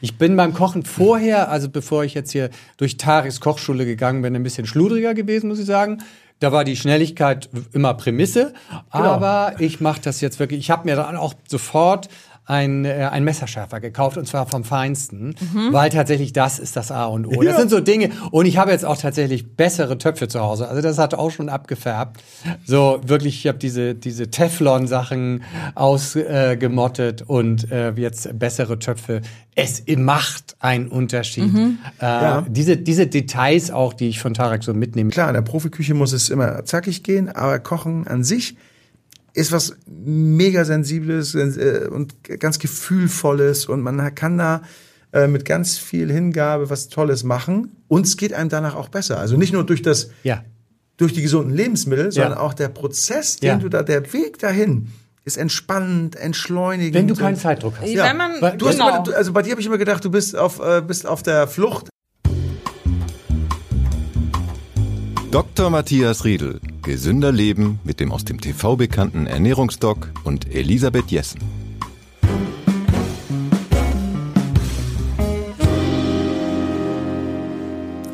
Ich bin beim Kochen vorher, also bevor ich jetzt hier durch Taris Kochschule gegangen bin, ein bisschen schludriger gewesen, muss ich sagen. Da war die Schnelligkeit immer Prämisse, genau. aber ich mache das jetzt wirklich. Ich habe mir dann auch sofort ein, äh, ein Messerschärfer gekauft und zwar vom Feinsten, mhm. weil tatsächlich das ist das A und O. Ja. Das sind so Dinge. Und ich habe jetzt auch tatsächlich bessere Töpfe zu Hause. Also das hat auch schon abgefärbt. So wirklich, ich habe diese, diese Teflon-Sachen ausgemottet äh, und äh, jetzt bessere Töpfe. Es macht einen Unterschied. Mhm. Äh, ja. diese, diese Details auch, die ich von Tarek so mitnehme. Klar, in der Profiküche muss es immer zackig gehen, aber Kochen an sich ist was mega sensibles äh, und ganz gefühlvolles und man kann da äh, mit ganz viel Hingabe was Tolles machen und es geht einem danach auch besser. Also nicht nur durch das, ja. durch die gesunden Lebensmittel, sondern ja. auch der Prozess, den ja. du da, der Weg dahin ist entspannend, entschleunigend. Wenn du keinen Zeitdruck hast. Ja. Wenn man, du genau. hast immer, also bei dir habe ich immer gedacht, du bist auf, äh, bist auf der Flucht. Dr. Matthias Riedel. Gesünder Leben mit dem aus dem TV bekannten Ernährungsdoc und Elisabeth Jessen.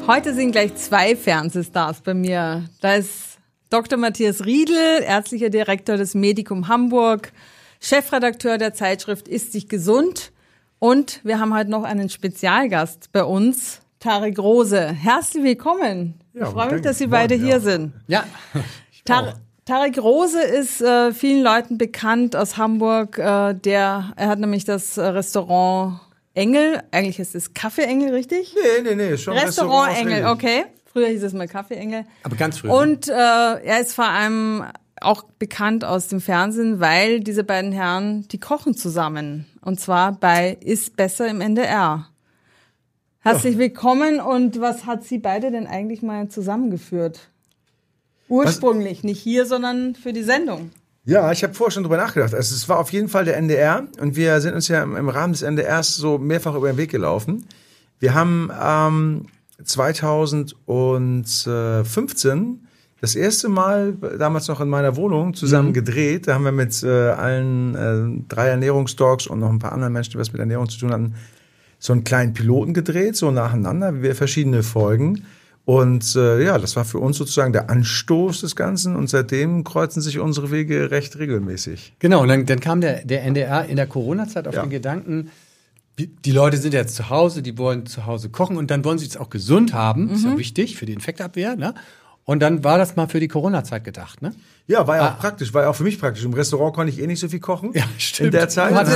Heute sind gleich zwei Fernsehstars bei mir. Da ist Dr. Matthias Riedel, ärztlicher Direktor des Medikum Hamburg, Chefredakteur der Zeitschrift Ist sich gesund. Und wir haben heute noch einen Spezialgast bei uns, Tarek Rose. Herzlich willkommen. Ja, ich freue mich, dass Sie beide hier sind. Ja. Tar Tarek Rose ist äh, vielen Leuten bekannt aus Hamburg. Äh, der, er hat nämlich das äh, Restaurant Engel. Eigentlich ist es Kaffee Engel, richtig? Nee, nee, nee, schon Restaurant, Restaurant Engel, okay. Früher hieß es mal Kaffee Engel. Aber ganz früher. Und äh, er ist vor allem auch bekannt aus dem Fernsehen, weil diese beiden Herren, die kochen zusammen. Und zwar bei Ist besser im NDR. Herzlich willkommen und was hat Sie beide denn eigentlich mal zusammengeführt? Ursprünglich, was? nicht hier, sondern für die Sendung. Ja, ich habe vorher schon drüber nachgedacht. Also es war auf jeden Fall der NDR und wir sind uns ja im Rahmen des NDRs so mehrfach über den Weg gelaufen. Wir haben ähm, 2015 das erste Mal, damals noch in meiner Wohnung, zusammen mhm. gedreht. Da haben wir mit äh, allen äh, drei Ernährungsdogs und noch ein paar anderen Menschen, die was mit Ernährung zu tun hatten, so einen kleinen Piloten gedreht, so nacheinander, wir verschiedene Folgen. Und äh, ja, das war für uns sozusagen der Anstoß des Ganzen und seitdem kreuzen sich unsere Wege recht regelmäßig. Genau, und dann, dann kam der, der NDR in der Corona-Zeit auf ja. den Gedanken, die Leute sind jetzt zu Hause, die wollen zu Hause kochen und dann wollen sie es auch gesund haben, mhm. ist ja mhm. wichtig für die Infektabwehr. Ne? Und dann war das mal für die Corona-Zeit gedacht, ne? Ja, war ja auch ah. praktisch, war ja auch für mich praktisch. Im Restaurant konnte ich eh nicht so viel kochen. Ja, stimmt. In der Zeit haben,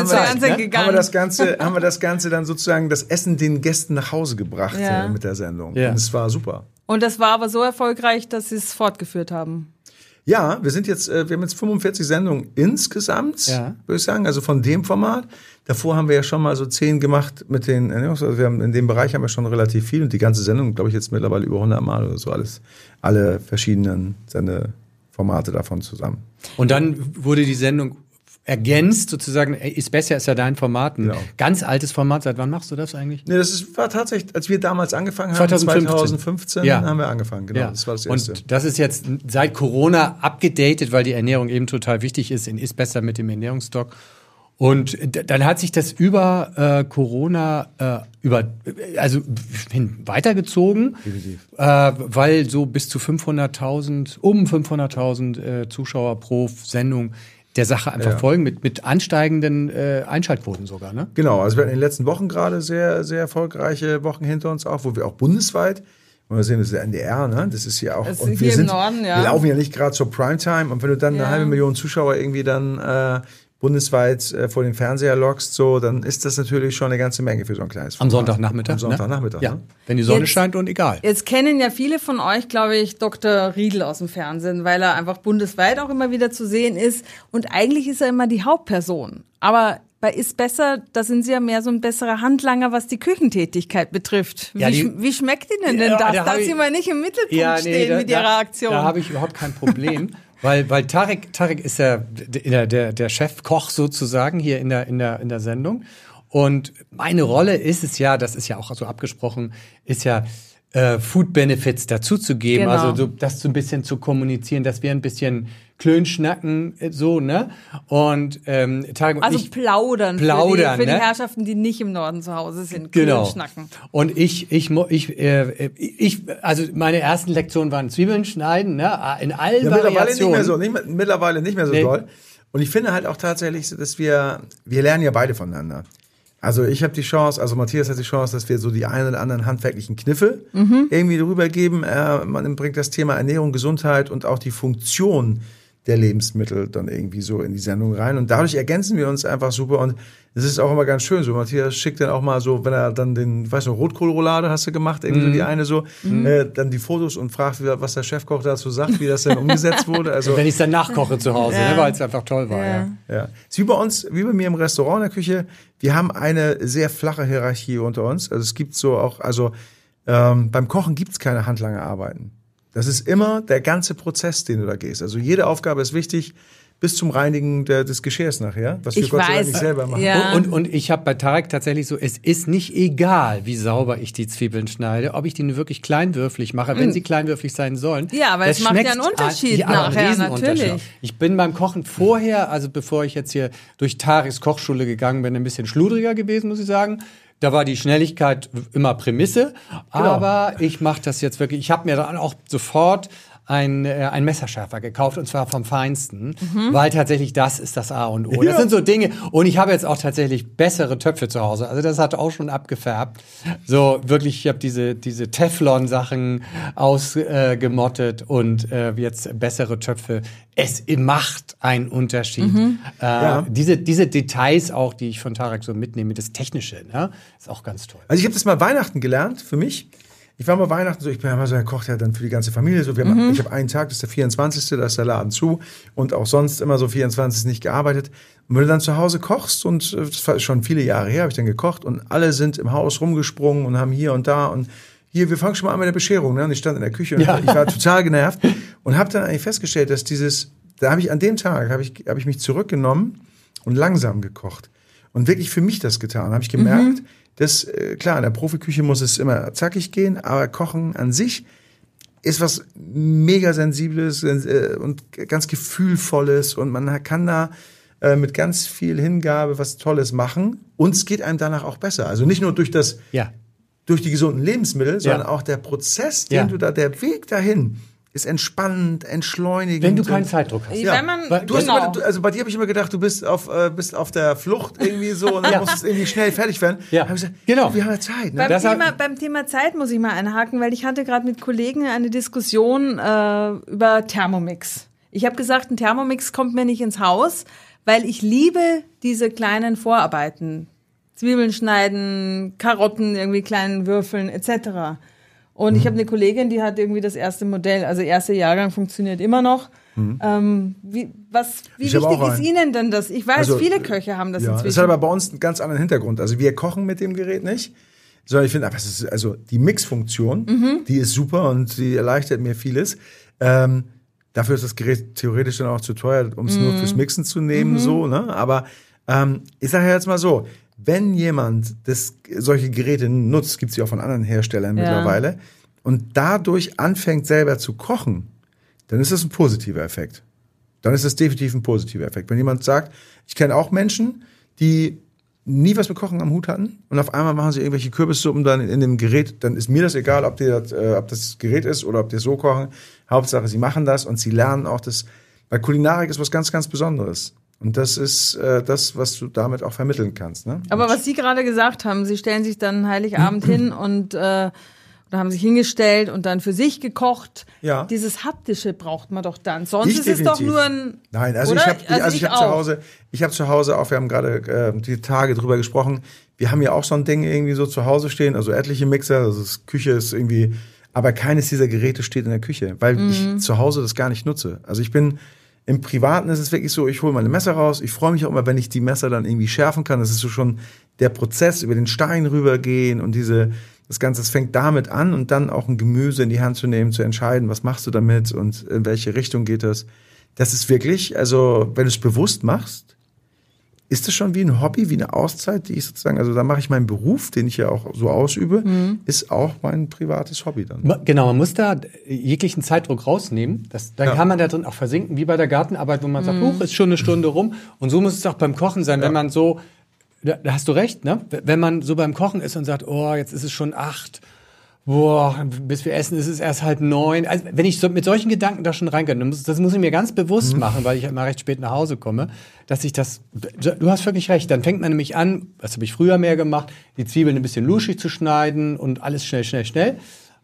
wir, ne? gegangen. haben wir das Ganze, haben wir das Ganze dann sozusagen das Essen den Gästen nach Hause gebracht ja. äh, mit der Sendung. Ja. Und es war super. Und das war aber so erfolgreich, dass sie es fortgeführt haben. Ja, wir sind jetzt, äh, wir haben jetzt 45 Sendungen insgesamt, ja. würde ich sagen, also von dem Format. Davor haben wir ja schon mal so zehn gemacht mit den, also wir haben in dem Bereich haben wir schon relativ viel und die ganze Sendung, glaube ich, jetzt mittlerweile über 100 Mal oder so alles, alle verschiedenen Sendeformate davon zusammen. Und dann wurde die Sendung ergänzt sozusagen, ist besser, ist ja dein Format, ein genau. ganz altes Format. Seit wann machst du das eigentlich? Nee, das ist, war tatsächlich, als wir damals angefangen haben, 2015, 2015 ja. haben wir angefangen, genau. Ja. Das war das erste. Und das ist jetzt seit Corona abgedatet, weil die Ernährung eben total wichtig ist, in ist besser mit dem Ernährungsstock. Und dann hat sich das über äh, Corona äh, über also hin weitergezogen, äh, weil so bis zu 500.000 um 500.000 äh, Zuschauer pro Sendung der Sache einfach ja. folgen, mit, mit ansteigenden äh, Einschaltquoten sogar. Ne? Genau, also wir hatten in den letzten Wochen gerade sehr, sehr erfolgreiche Wochen hinter uns auch, wo wir auch bundesweit, und wir sehen, das ist der NDR, ne? Das ist ja auch. Das und wir sind, Norden, ja. wir laufen ja nicht gerade zur Primetime. Und wenn du dann ja. eine halbe Million Zuschauer irgendwie dann äh, bundesweit äh, vor den Fernseher lockst, so, dann ist das natürlich schon eine ganze Menge für so ein kleines Format. Am Sonntagnachmittag. Am ne? Sonntagnachmittag. Ne? Ja. Wenn die Sonne jetzt, scheint und egal. Jetzt kennen ja viele von euch, glaube ich, Dr. Riedel aus dem Fernsehen, weil er einfach bundesweit auch immer wieder zu sehen ist. Und eigentlich ist er immer die Hauptperson. Aber bei Ist Besser, da sind Sie ja mehr so ein besserer Handlanger, was die Küchentätigkeit betrifft. Wie, ja, die, wie schmeckt Ihnen denn ja, das, da dass Sie mal nicht im Mittelpunkt ja, nee, stehen da, mit Ihrer Aktion? Da habe ich überhaupt kein Problem. Weil, weil Tarek, Tarek ist ja der, der, der Chefkoch sozusagen hier in der, in, der, in der Sendung. Und meine Rolle ist es ja, das ist ja auch so abgesprochen, ist ja äh, Food Benefits dazuzugeben, genau. also so, das so ein bisschen zu kommunizieren, dass wir ein bisschen Klönschnacken, äh, so, ne? Und ähm, Tarek und Also ich plaudern, plaudern, für, die, für ne? die Herrschaften, die nicht im Norden zu Hause sind. Genau. Klönschnacken. Und ich, ich, ich, äh, ich, also meine ersten Lektionen waren Zwiebeln schneiden, ne? In allen Ja, mittlerweile nicht mehr so, nicht, mehr- mittlerweile nicht mehr so Nee. doll. Und ich finde halt auch tatsächlich, dass wir, wir lernen ja beide voneinander. Also ich habe die Chance, also Matthias hat die Chance, dass wir so die einen oder anderen handwerklichen Kniffe irgendwie drüber geben. Äh, man bringt das Thema Ernährung, Gesundheit und auch die Funktion der Lebensmittel dann irgendwie so in die Sendung rein. Und dadurch ergänzen wir uns einfach super. Und es ist auch immer ganz schön so. Matthias schickt dann auch mal so, wenn er dann den, weiß noch, Rotkohlroulade hast du gemacht, irgendwie so die eine so, äh, dann die Fotos und fragt, wie- was der Chefkoch dazu sagt, wie das denn umgesetzt wurde. Also wenn ich es dann nachkoche zu Hause, Ja. ne? weil es einfach toll war. Ja. Ja. ja. Ist wie bei uns, wie bei mir im Restaurant in der Küche. Wir haben eine sehr flache Hierarchie unter uns. Also es gibt so auch, also ähm, beim Kochen gibt es keine handlange Arbeiten. Das ist immer der ganze Prozess, den du da gehst. Also jede Aufgabe ist wichtig bis zum Reinigen der, des Geschirrs nachher, was wir Ich Gott sei Dank weiß, nicht selber machen. ja. Und, und ich habe bei Tarek tatsächlich so, es ist nicht egal, wie sauber ich die Zwiebeln schneide, ob ich die wirklich kleinwürflich mache, wenn sie kleinwürflich sein sollen. Ja, aber Das es macht ja einen Unterschied an- ja, einen nachher, Riesenunterschied. natürlich. Ich bin beim Kochen vorher, also bevor ich jetzt hier durch Tareks Kochschule gegangen bin, ein bisschen schludriger gewesen, muss ich sagen. Da war die Schnelligkeit immer Prämisse, aber ich mache das jetzt wirklich. Ich habe mir dann auch sofort ein, äh, ein Messerschärfer gekauft und zwar vom Feinsten, weil tatsächlich das ist das A und O. Das sind so Dinge. Und ich habe jetzt auch tatsächlich bessere Töpfe zu Hause. Also das hat auch schon abgefärbt. So wirklich, ich habe diese, diese Teflon-Sachen ausgemottet und äh, jetzt bessere Töpfe. Es macht einen Unterschied. Äh, diese, diese Details auch, die ich von Tarek so mitnehme, das Technische, ne? ist auch ganz toll. Also ich habe das mal Weihnachten gelernt für mich. Ich war mal Weihnachten so, ich bin immer so, er kocht ja dann für die ganze Familie so. Wir haben, Ich habe einen Tag, das ist der 24., da ist der Laden zu und auch sonst immer so 24 nicht gearbeitet. Und wenn du dann zu Hause kochst und äh, das war schon viele Jahre her, habe ich dann gekocht und alle sind im Haus rumgesprungen und haben hier und da und hier, wir fangen schon mal an mit der Bescherung. Ne? Und ich stand in der Küche und Ja. ich war total genervt und habe dann eigentlich festgestellt, dass dieses, da habe ich an dem Tag, habe ich, habe ich mich zurückgenommen und langsam gekocht und wirklich für mich das getan. Habe ich gemerkt, dass äh, klar in der Profiküche muss es immer zackig gehen, aber Kochen an sich ist was mega sensibles äh, und ganz gefühlvolles und man kann da äh, mit ganz viel Hingabe was Tolles machen und es geht einem danach auch besser. Also nicht nur durch das Ja. durch die gesunden Lebensmittel, sondern Ja. auch der Prozess, den Ja. du da, der Weg dahin ist entspannend, entschleunigend. Wenn du keinen Zeitdruck hast. Ja. Wenn man, Du hast genau. immer, du, also bei dir habe ich immer gedacht, du bist auf, äh, bist auf der Flucht irgendwie so und dann Ja. musst du irgendwie schnell fertig werden. Ja. Hab ich gesagt, Genau. Wir haben ja Zeit. Ne? Beim Thema, beim Thema Zeit muss ich mal einhaken, weil ich hatte gerade mit Kollegen eine Diskussion äh, über Thermomix. Ich habe gesagt, ein Thermomix kommt mir nicht ins Haus, weil ich liebe diese kleinen Vorarbeiten. Zwiebeln schneiden, Karotten irgendwie kleinen würfeln etc. Und Mhm. ich habe eine Kollegin, die hat irgendwie das erste Modell, also erste Jahrgang funktioniert immer noch. Ähm, wie was, wie Mhm. Wichtig ist. Ihnen denn das? Ich weiß, Also, viele Köche haben das Ja, inzwischen. das hat aber bei uns einen ganz anderen Hintergrund. Also wir kochen mit dem Gerät nicht, sondern ich finde, also die Mixfunktion, Mhm. die ist super und die erleichtert mir vieles. Ähm, dafür ist das Gerät theoretisch dann auch zu teuer, um es nur Mhm. fürs Mixen zu nehmen, so. Ne? Aber ähm, ich sage jetzt mal so: Wenn jemand das, solche Geräte nutzt, gibt es ja auch von anderen Herstellern Ja. mittlerweile, und dadurch anfängt selber zu kochen, dann ist das ein positiver Effekt dann ist das definitiv ein positiver Effekt. Wenn jemand sagt, ich kenne auch Menschen, die nie was mit Kochen am Hut hatten und auf einmal machen sie irgendwelche Kürbissuppen dann in dem Gerät, dann ist mir das egal, ob, das, äh, ob das Gerät ist oder ob die so kochen. Hauptsache, sie machen das und sie lernen auch das, weil Kulinarik ist was ganz, ganz Besonderes. Und das ist äh, das, was du damit auch vermitteln kannst. Ne? Aber was Sie gerade gesagt haben, Sie stellen sich dann Heiligabend hin und äh, oder haben sich hingestellt und dann für sich gekocht. Ja. Dieses haptische braucht man doch dann. Sonst Ich ist es doch definitiv. nur ein. Nein, also oder? ich habe also, ich hab zu. Hause, ich habe zu Hause auch, wir haben gerade äh, die Tage drüber gesprochen. Wir haben ja auch so ein Ding irgendwie so zu Hause stehen, also etliche Mixer, also das Küche ist irgendwie, aber keines dieser Geräte steht in der Küche, weil Mhm. ich zu Hause das gar nicht nutze. Also ich bin im Privaten ist es wirklich so, ich hole meine Messer raus. Ich freue mich auch immer, wenn ich die Messer dann irgendwie schärfen kann. Das ist so schon der Prozess über den Stein rübergehen und diese das Ganze, es fängt damit an und dann auch ein Gemüse in die Hand zu nehmen, zu entscheiden, was machst du damit und in welche Richtung geht das. Das ist wirklich, also wenn du es bewusst machst, ist das schon wie ein Hobby, wie eine Auszeit, die ich sozusagen, also da mache ich meinen Beruf, den ich ja auch so ausübe, ist auch mein privates Hobby dann. Genau, man muss da jeglichen Zeitdruck rausnehmen. Das, dann Ja. kann man da drin auch versinken, wie bei der Gartenarbeit, wo man sagt, huch, ist schon eine Stunde rum. Und so muss es auch beim Kochen sein, wenn man so, da, da hast du recht, ne? Wenn man so beim Kochen ist und sagt, oh, jetzt ist es schon acht, boah, bis wir essen ist es erst halb neun. Also, wenn ich so mit solchen Gedanken da schon reingehe, dann muss, das muss ich mir ganz bewusst Mhm. machen, weil ich immer recht spät nach Hause komme, dass ich das, du hast wirklich recht, dann fängt man nämlich an, das habe ich früher mehr gemacht, die Zwiebeln ein bisschen luschig zu schneiden und alles schnell, schnell, schnell.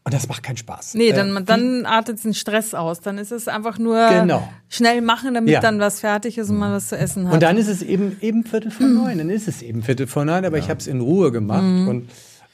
Und das macht keinen Spaß. Nee, Äh, dann, dann artet es in Stress aus. Dann ist es einfach nur Genau. schnell machen, damit Ja. dann was fertig ist und man was zu essen hat. Und dann ist es eben eben Viertel vor neun. Dann ist es eben Viertel vor neun, aber ich habe es in Ruhe gemacht. Und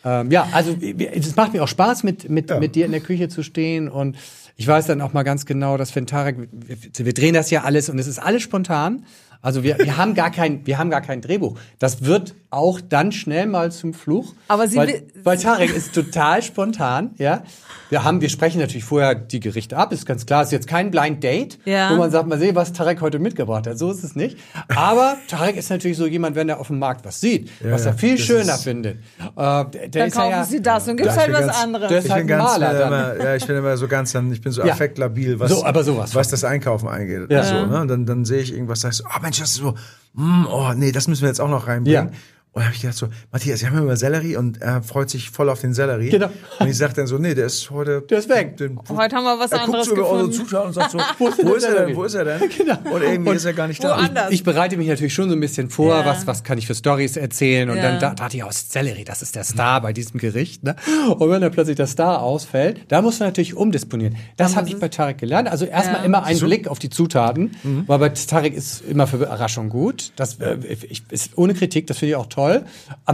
ähm, ja, also es macht mir auch Spaß, mit, mit, Ja. mit dir in der Küche zu stehen. Und ich weiß dann auch mal ganz genau, dass wenn Tarek, wir, wir drehen das ja alles und es ist alles spontan. Also wir, wir haben gar kein, wir haben gar kein Drehbuch. Das wird auch dann schnell mal zum Fluch. Aber Sie weil, weil Tarek ist total spontan, ja. Wir haben, wir sprechen natürlich vorher die Gerichte ab, ist ganz klar. Es ist jetzt kein Blind Date, Ja. wo man sagt, mal sehen, was Tarek heute mitgebracht hat. So ist es nicht. Aber Tarek ist natürlich so jemand, wenn er auf dem Markt was sieht, was er viel schöner ist- findet. Äh, der der dann ist kaufen ja, Sie das und gibt's Ja, halt was ganz- anderes. Das ist Ich halt ganz, Maler äh, dann. immer, ja, ich bin immer so ganz, dann, ich bin so Ja. affektlabil, was, So, aber sowas was das Einkaufen angeht. Ja. So, ne? Und dann, dann sehe ich irgendwas, sag ich so, oh Mensch, das ist so, mm, oh nee, das müssen wir jetzt auch noch reinbringen. Ja. Und dann habe ich gedacht so, Matthias, wir haben immer Sellerie und er freut sich voll auf den Sellerie. Genau. Und ich sage dann so, nee, der ist heute... Der ist weg. Den, Heute haben wir was er guckt anderes so über unsere gefunden. Zuschauer und sagt so, Wo ist wo ist er denn, wo ist er denn? Genau. Und irgendwie Und ist er gar nicht da. woanders. Ich bereite mich natürlich schon so ein bisschen vor, Ja. was, was kann ich für Stories erzählen. Und Ja. dann da, dachte ich, oh, Sellerie, das ist der Star bei diesem Gericht. Ne? Und wenn dann plötzlich der Star ausfällt, da muss man natürlich umdisponieren. Das habe ich bei Tarek gelernt. Also erstmal Ja. immer einen Blick auf die Zutaten, Mhm. weil bei Tarek ist immer für Überraschung gut. Das äh, ich, ist ohne Kritik, das finde ich auch toll. Aber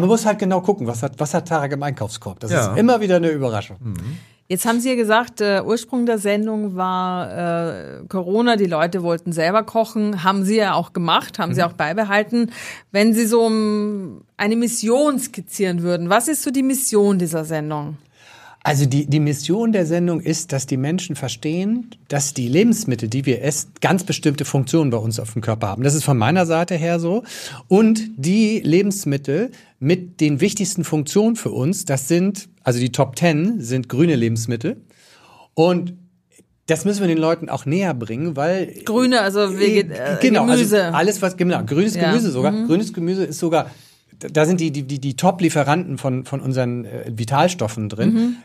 man muss halt genau gucken, was hat, was hat Tarek im Einkaufskorb. Das Ja. ist immer wieder eine Überraschung. Jetzt haben Sie ja gesagt, äh, Ursprung der Sendung war äh, Corona, die Leute wollten selber kochen, haben Sie ja auch gemacht, haben Sie Mhm. auch beibehalten. Wenn Sie so um, eine Mission skizzieren würden, was ist so die Mission dieser Sendung? Also die, die Mission der Sendung ist, dass die Menschen verstehen, dass die Lebensmittel, die wir essen, ganz bestimmte Funktionen bei uns auf dem Körper haben. Das ist von meiner Seite her so. Und die Lebensmittel mit den wichtigsten Funktionen für uns, das sind, also die Top Ten sind grüne Lebensmittel. Und das müssen wir den Leuten auch näher bringen, weil Grüne, also Veget äh, genau, Gemüse. Also alles was genau, grünes Ja. Mhm. Gemüse sogar. Grünes Gemüse ist sogar da sind die die die, die Top-Lieferanten von von unseren äh, Vitalstoffen drin. Mhm.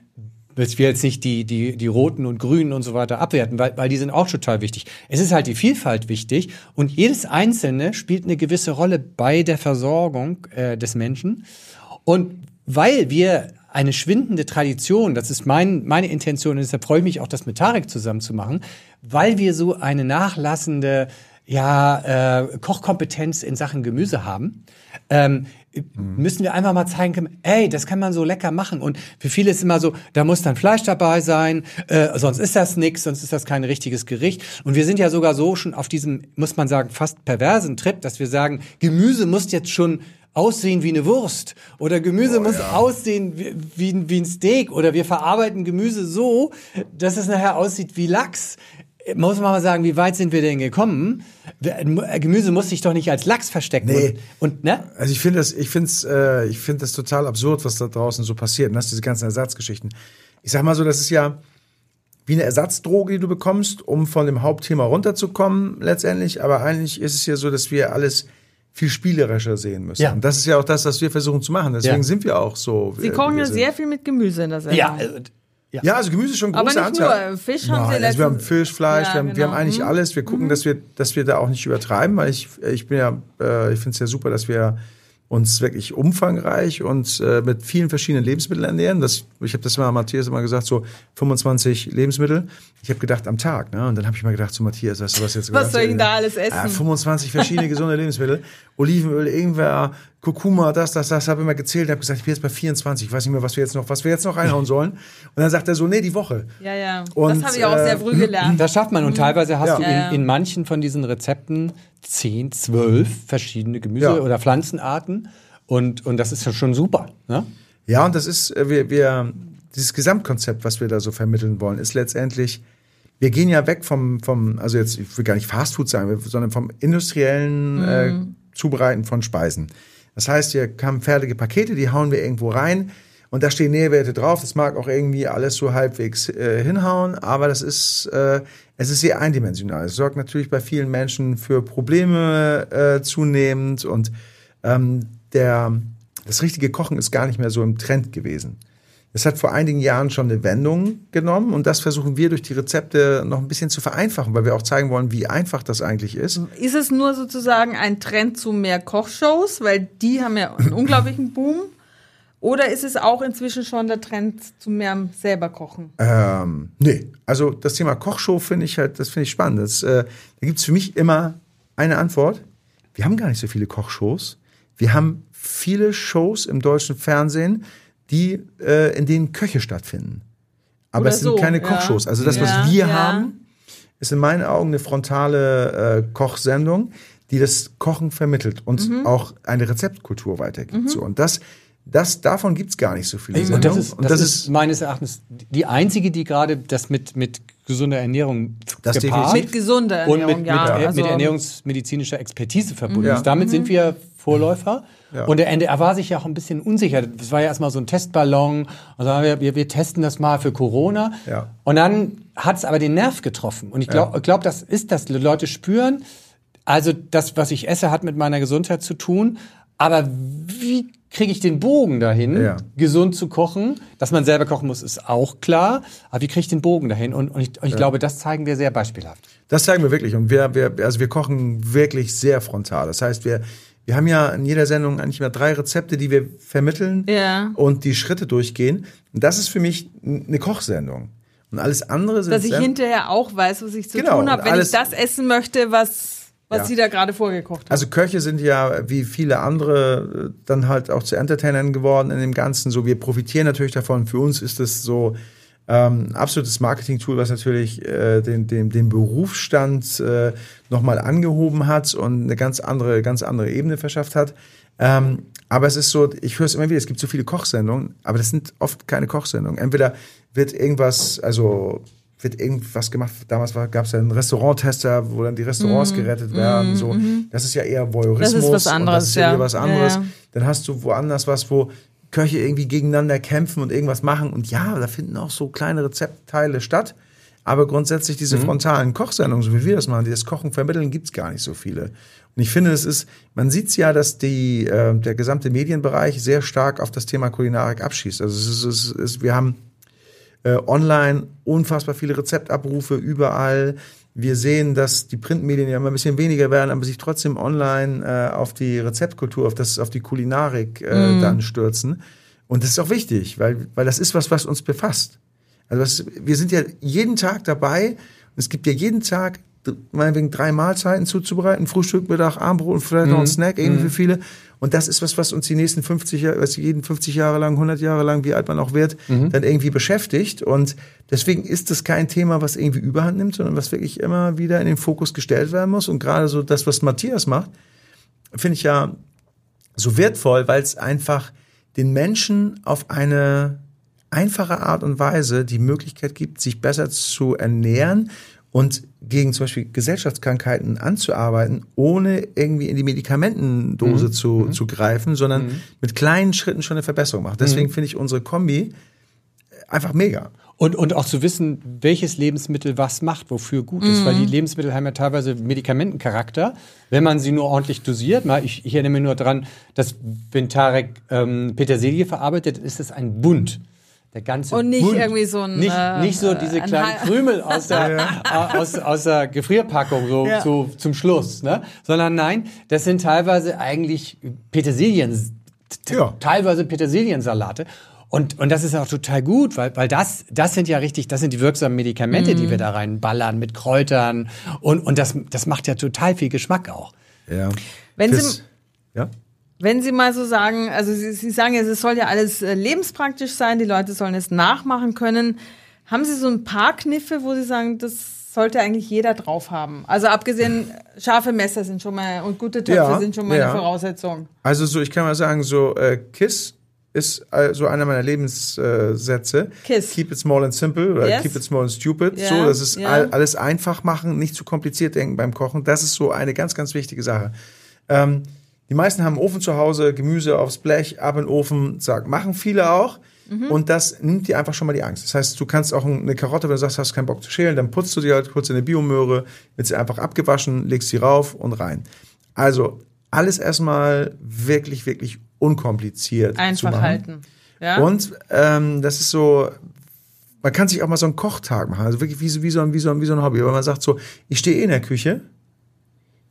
Dass wir jetzt nicht die, die, die roten und grünen und so weiter abwerten, weil, weil die sind auch total wichtig. Es ist halt die Vielfalt wichtig und jedes Einzelne spielt eine gewisse Rolle bei der Versorgung äh, des Menschen. Und weil wir eine schwindende Tradition, das ist mein, meine Intention, und deshalb freue ich mich auch, das mit Tarek zusammen zu machen, weil wir so eine nachlassende ja, äh, Kochkompetenz in Sachen Gemüse haben, ähm, müssen wir einfach mal zeigen können, ey, das kann man so lecker machen. Und für viele ist immer so, da muss dann Fleisch dabei sein, äh, sonst ist das nix, sonst ist das kein richtiges Gericht. Und wir sind ja sogar so schon auf diesem, muss man sagen, fast perversen Trip, dass wir sagen, Gemüse muss jetzt schon aussehen wie eine Wurst oder Gemüse muss aussehen wie, wie, wie ein Steak oder wir verarbeiten Gemüse so, dass es nachher aussieht wie Lachs. Muss man mal sagen, wie weit sind wir denn gekommen? Wir- Gemüse muss sich doch nicht als Lachs verstecken. Nee. Und, und ne? Also ich finde das, ich finde es, äh, ich finde das total absurd, was da draußen so passiert. Und das diese ganzen Ersatzgeschichten. Ich sag mal so, das ist ja wie eine Ersatzdroge, die du bekommst, um von dem Hauptthema runterzukommen letztendlich. Aber eigentlich ist es ja so, dass wir alles viel spielerischer sehen müssen. Ja. Und das ist ja auch das, was wir versuchen zu machen. Deswegen Ja. sind wir auch so. Sie äh, kochen ja sehr viel mit Gemüse in der Sendung. Ja, äh, ja. Ja, also Gemüse ist schon ein Aber großer nicht Anteil. nur, Fisch haben Sie Nein, also wir haben Fisch, Fleisch, Ja, wir, haben, wir genau. haben eigentlich Mhm. alles. Wir gucken, dass wir, dass wir da auch nicht übertreiben, weil ich, ich bin ja, äh, ich finde es ja super, dass wir uns wirklich umfangreich und äh, mit vielen verschiedenen Lebensmitteln ernähren. Das, ich habe das mal Matthias immer gesagt, so 25 Lebensmittel. Ich habe gedacht am Tag, ne? Und dann habe ich mal gedacht zu Matthias, weißt du was jetzt? Was soll ich denn da alles essen? Ja, 25 verschiedene gesunde Lebensmittel, Olivenöl, Ingwer, Kurkuma, das, das, das. Habe immer gezählt, habe gesagt, ich bin jetzt bei 24. Ich weiß nicht mehr, was wir jetzt noch, was wir jetzt noch reinhauen sollen. Und dann sagt er so, nee, die Woche. Ja, ja. Und, das habe ich auch äh, sehr früh gelernt. Das schafft man. Und teilweise hast Ja. du in, in manchen von diesen Rezepten 10, 12 verschiedene Gemüse- Ja. oder Pflanzenarten. Und, und das ist ja schon super. Ne? Ja, und das ist, äh, wir, wir, dieses Gesamtkonzept, was wir da so vermitteln wollen, ist letztendlich, wir gehen ja weg vom, vom, also jetzt, ich will gar nicht Fastfood sagen, sondern vom industriellen, äh, Zubereiten von Speisen. Das heißt, wir haben fertige Pakete, die hauen wir irgendwo rein und da stehen Nährwerte drauf. Das mag auch irgendwie alles so halbwegs äh, hinhauen, aber das ist, äh, es ist sehr eindimensional. Es sorgt natürlich bei vielen Menschen für Probleme äh, zunehmend und ähm, der, das richtige Kochen ist gar nicht mehr so im Trend gewesen. Es hat vor einigen Jahren schon eine Wendung genommen und das versuchen wir durch die Rezepte noch ein bisschen zu vereinfachen, weil wir auch zeigen wollen, wie einfach das eigentlich ist. Ist es nur sozusagen ein Trend zu mehr Kochshows, weil die haben ja einen unglaublichen Boom? Oder ist es auch inzwischen schon der Trend zu mehr selber kochen? Ähm, nee, also das Thema Kochshow finde ich halt, das finde ich spannend. Das, äh, da gibt's für mich immer eine Antwort. Wir haben gar nicht so viele Kochshows. Wir haben viele Shows im deutschen Fernsehen, die, äh, in denen Köche stattfinden. Aber Oder es sind so, keine ja. Kochshows. Also das, Ja, was wir ja. haben, ist in meinen Augen eine frontale äh, Kochsendung, die das Kochen vermittelt und Mhm. auch eine Rezeptkultur weitergibt. So. Und das, das, davon gibt's gar nicht so viele Und das, Sendungen. ist, das, ist meines Erachtens die einzige, die gerade das mit, mit gesunder Ernährung Das gepaart Mit gesunder und Ernährung, mit, ja. mit, also, mit ernährungsmedizinischer Expertise verbunden Ja. ist. Damit sind wir Vorläufer. Ja. Und der NDR war sich ja auch ein bisschen unsicher. Das war ja erstmal so ein Testballon. Und sagen wir, wir, wir testen das mal für Corona. Ja. Und dann hat es aber den Nerv getroffen. Und ich glaube, Ja. glaub, das ist das. Die Leute spüren, also das, was ich esse, hat mit meiner Gesundheit zu tun. Aber wie kriege ich den Bogen dahin, Ja. gesund zu kochen? Dass man selber kochen muss, ist auch klar. Aber wie kriege ich den Bogen dahin? Und, und ich, und ich glaube, das zeigen wir sehr beispielhaft. Das zeigen wir wirklich. Und wir, wir, also wir kochen wirklich sehr frontal. Das heißt, wir, wir haben ja in jeder Sendung eigentlich mal drei Rezepte, die wir vermitteln Ja. und die Schritte durchgehen. Und das ist für mich eine Kochsendung. Und alles andere sind dass ich hinterher auch weiß, was ich zu Genau, tun habe, wenn alles- ich das essen möchte, was, was Ja. sie da gerade vorgekocht haben. Also Köche sind ja wie viele andere dann halt auch zu Entertainern geworden in dem Ganzen. So, wir profitieren natürlich davon. Für uns ist es so ähm, ein absolutes Marketing-Tool, was natürlich äh, den, den, den Berufsstand äh, nochmal angehoben hat und eine ganz andere, ganz andere Ebene verschafft hat. Ähm, aber es ist so, ich höre es immer wieder, es gibt so viele Kochsendungen, aber das sind oft keine Kochsendungen. Entweder wird irgendwas, also wird irgendwas gemacht. Damals gab es ja einen Restauranttester, wo dann die Restaurants gerettet werden. so, das ist ja eher Voyeurismus. Mhm. Das ist was anderes, das ist ja, ja. was anderes. Ja, ja. Dann hast du woanders was, wo Köche irgendwie gegeneinander kämpfen und irgendwas machen. Und ja, da finden auch so kleine Rezeptteile statt. Aber grundsätzlich diese Mhm. frontalen Kochsendungen, so wie wir das machen, die das Kochen vermitteln, gibt's gar nicht so viele. Und ich finde, es ist, man sieht's ja, dass die, äh, der gesamte Medienbereich sehr stark auf das Thema Kulinarik abschießt. Also es ist, es ist, es, wir haben äh, online unfassbar viele Rezeptabrufe überall. Wir sehen, dass die Printmedien ja immer ein bisschen weniger werden, aber sich trotzdem online äh, auf die Rezeptkultur, auf das, auf die Kulinarik äh, dann stürzen. Und das ist auch wichtig, weil, weil das ist was, was uns befasst. Also das, wir sind ja jeden Tag dabei. Und es gibt ja jeden Tag meinetwegen drei Mahlzeiten zuzubereiten, Frühstück, Mittag, Abendbrot und vielleicht noch ein Snack, irgendwie für viele. Und das ist was, was uns die nächsten 50 Jahre, was jeden 50 Jahre lang, 100 Jahre lang, wie alt man auch wird, dann irgendwie beschäftigt. Und deswegen ist das kein Thema, was irgendwie Überhand nimmt, sondern was wirklich immer wieder in den Fokus gestellt werden muss. Und gerade so das, was Matthias macht, finde ich ja so wertvoll, weil es einfach den Menschen auf eine einfache Art und Weise die Möglichkeit gibt, sich besser zu ernähren und gegen zum Beispiel Gesellschaftskrankheiten anzuarbeiten, ohne irgendwie in die Medikamentendose zu, zu greifen, sondern mit kleinen Schritten schon eine Verbesserung macht. Deswegen finde ich unsere Kombi einfach mega. Und, und auch zu wissen, welches Lebensmittel was macht, wofür gut ist. Weil die Lebensmittel haben ja teilweise Medikamentencharakter, wenn man sie nur ordentlich dosiert. Mal, ich, ich erinnere mich nur dran, dass wenn Tarek ähm, Petersilie verarbeitet, ist es ein Bund. Der ganze Und nicht Bund. irgendwie so ein, Nicht, äh, nicht so diese ein kleinen Krümel aus der, äh, aus, aus der Gefrierpackung so, Ja. so zum Schluss. Ne? Sondern nein, das sind teilweise eigentlich Petersilien, Ja. teilweise Petersiliensalate. Und, und das ist auch total gut, weil, weil das, das sind ja richtig, das sind die wirksamen Medikamente, die wir da reinballern mit Kräutern. Und, und das, das macht ja total viel Geschmack auch. Ja. Wenn Fürs- Sie- ja? Wenn Sie mal so sagen, also Sie, Sie sagen ja, es soll ja alles äh, lebenspraktisch sein, die Leute sollen es nachmachen können. Haben Sie so ein paar Kniffe, wo Sie sagen, das sollte eigentlich jeder drauf haben? Also abgesehen, scharfe Messer sind schon mal und gute Töpfe Ja, sind schon mal ja. eine Voraussetzung. Also so, ich kann mal sagen, so äh, Kiss ist äh, so einer meiner Lebenssätze. Kiss. Keep it small and simple oder Yes. keep it small and stupid. Ja, so, das ist all, alles einfach machen, nicht zu kompliziert denken beim Kochen. Das ist so eine ganz, ganz wichtige Sache. Ähm, Die meisten haben einen Ofen zu Hause, Gemüse aufs Blech, ab in den Ofen, sag, machen viele auch. Und das nimmt dir einfach schon mal die Angst. Das heißt, du kannst auch eine Karotte, wenn du sagst, hast keinen Bock zu schälen, dann putzt du sie halt kurz in eine Biomöhre, wird sie einfach abgewaschen, legst sie rauf und rein. Also alles erstmal wirklich, wirklich unkompliziert zu Einfach machen. halten. Ja? Und ähm, das ist so, man kann sich auch mal so einen Kochtag machen, also wirklich wie so, wie so, ein, wie so, ein, wie so ein Hobby. Wenn man sagt so, ich stehe eh in der Küche,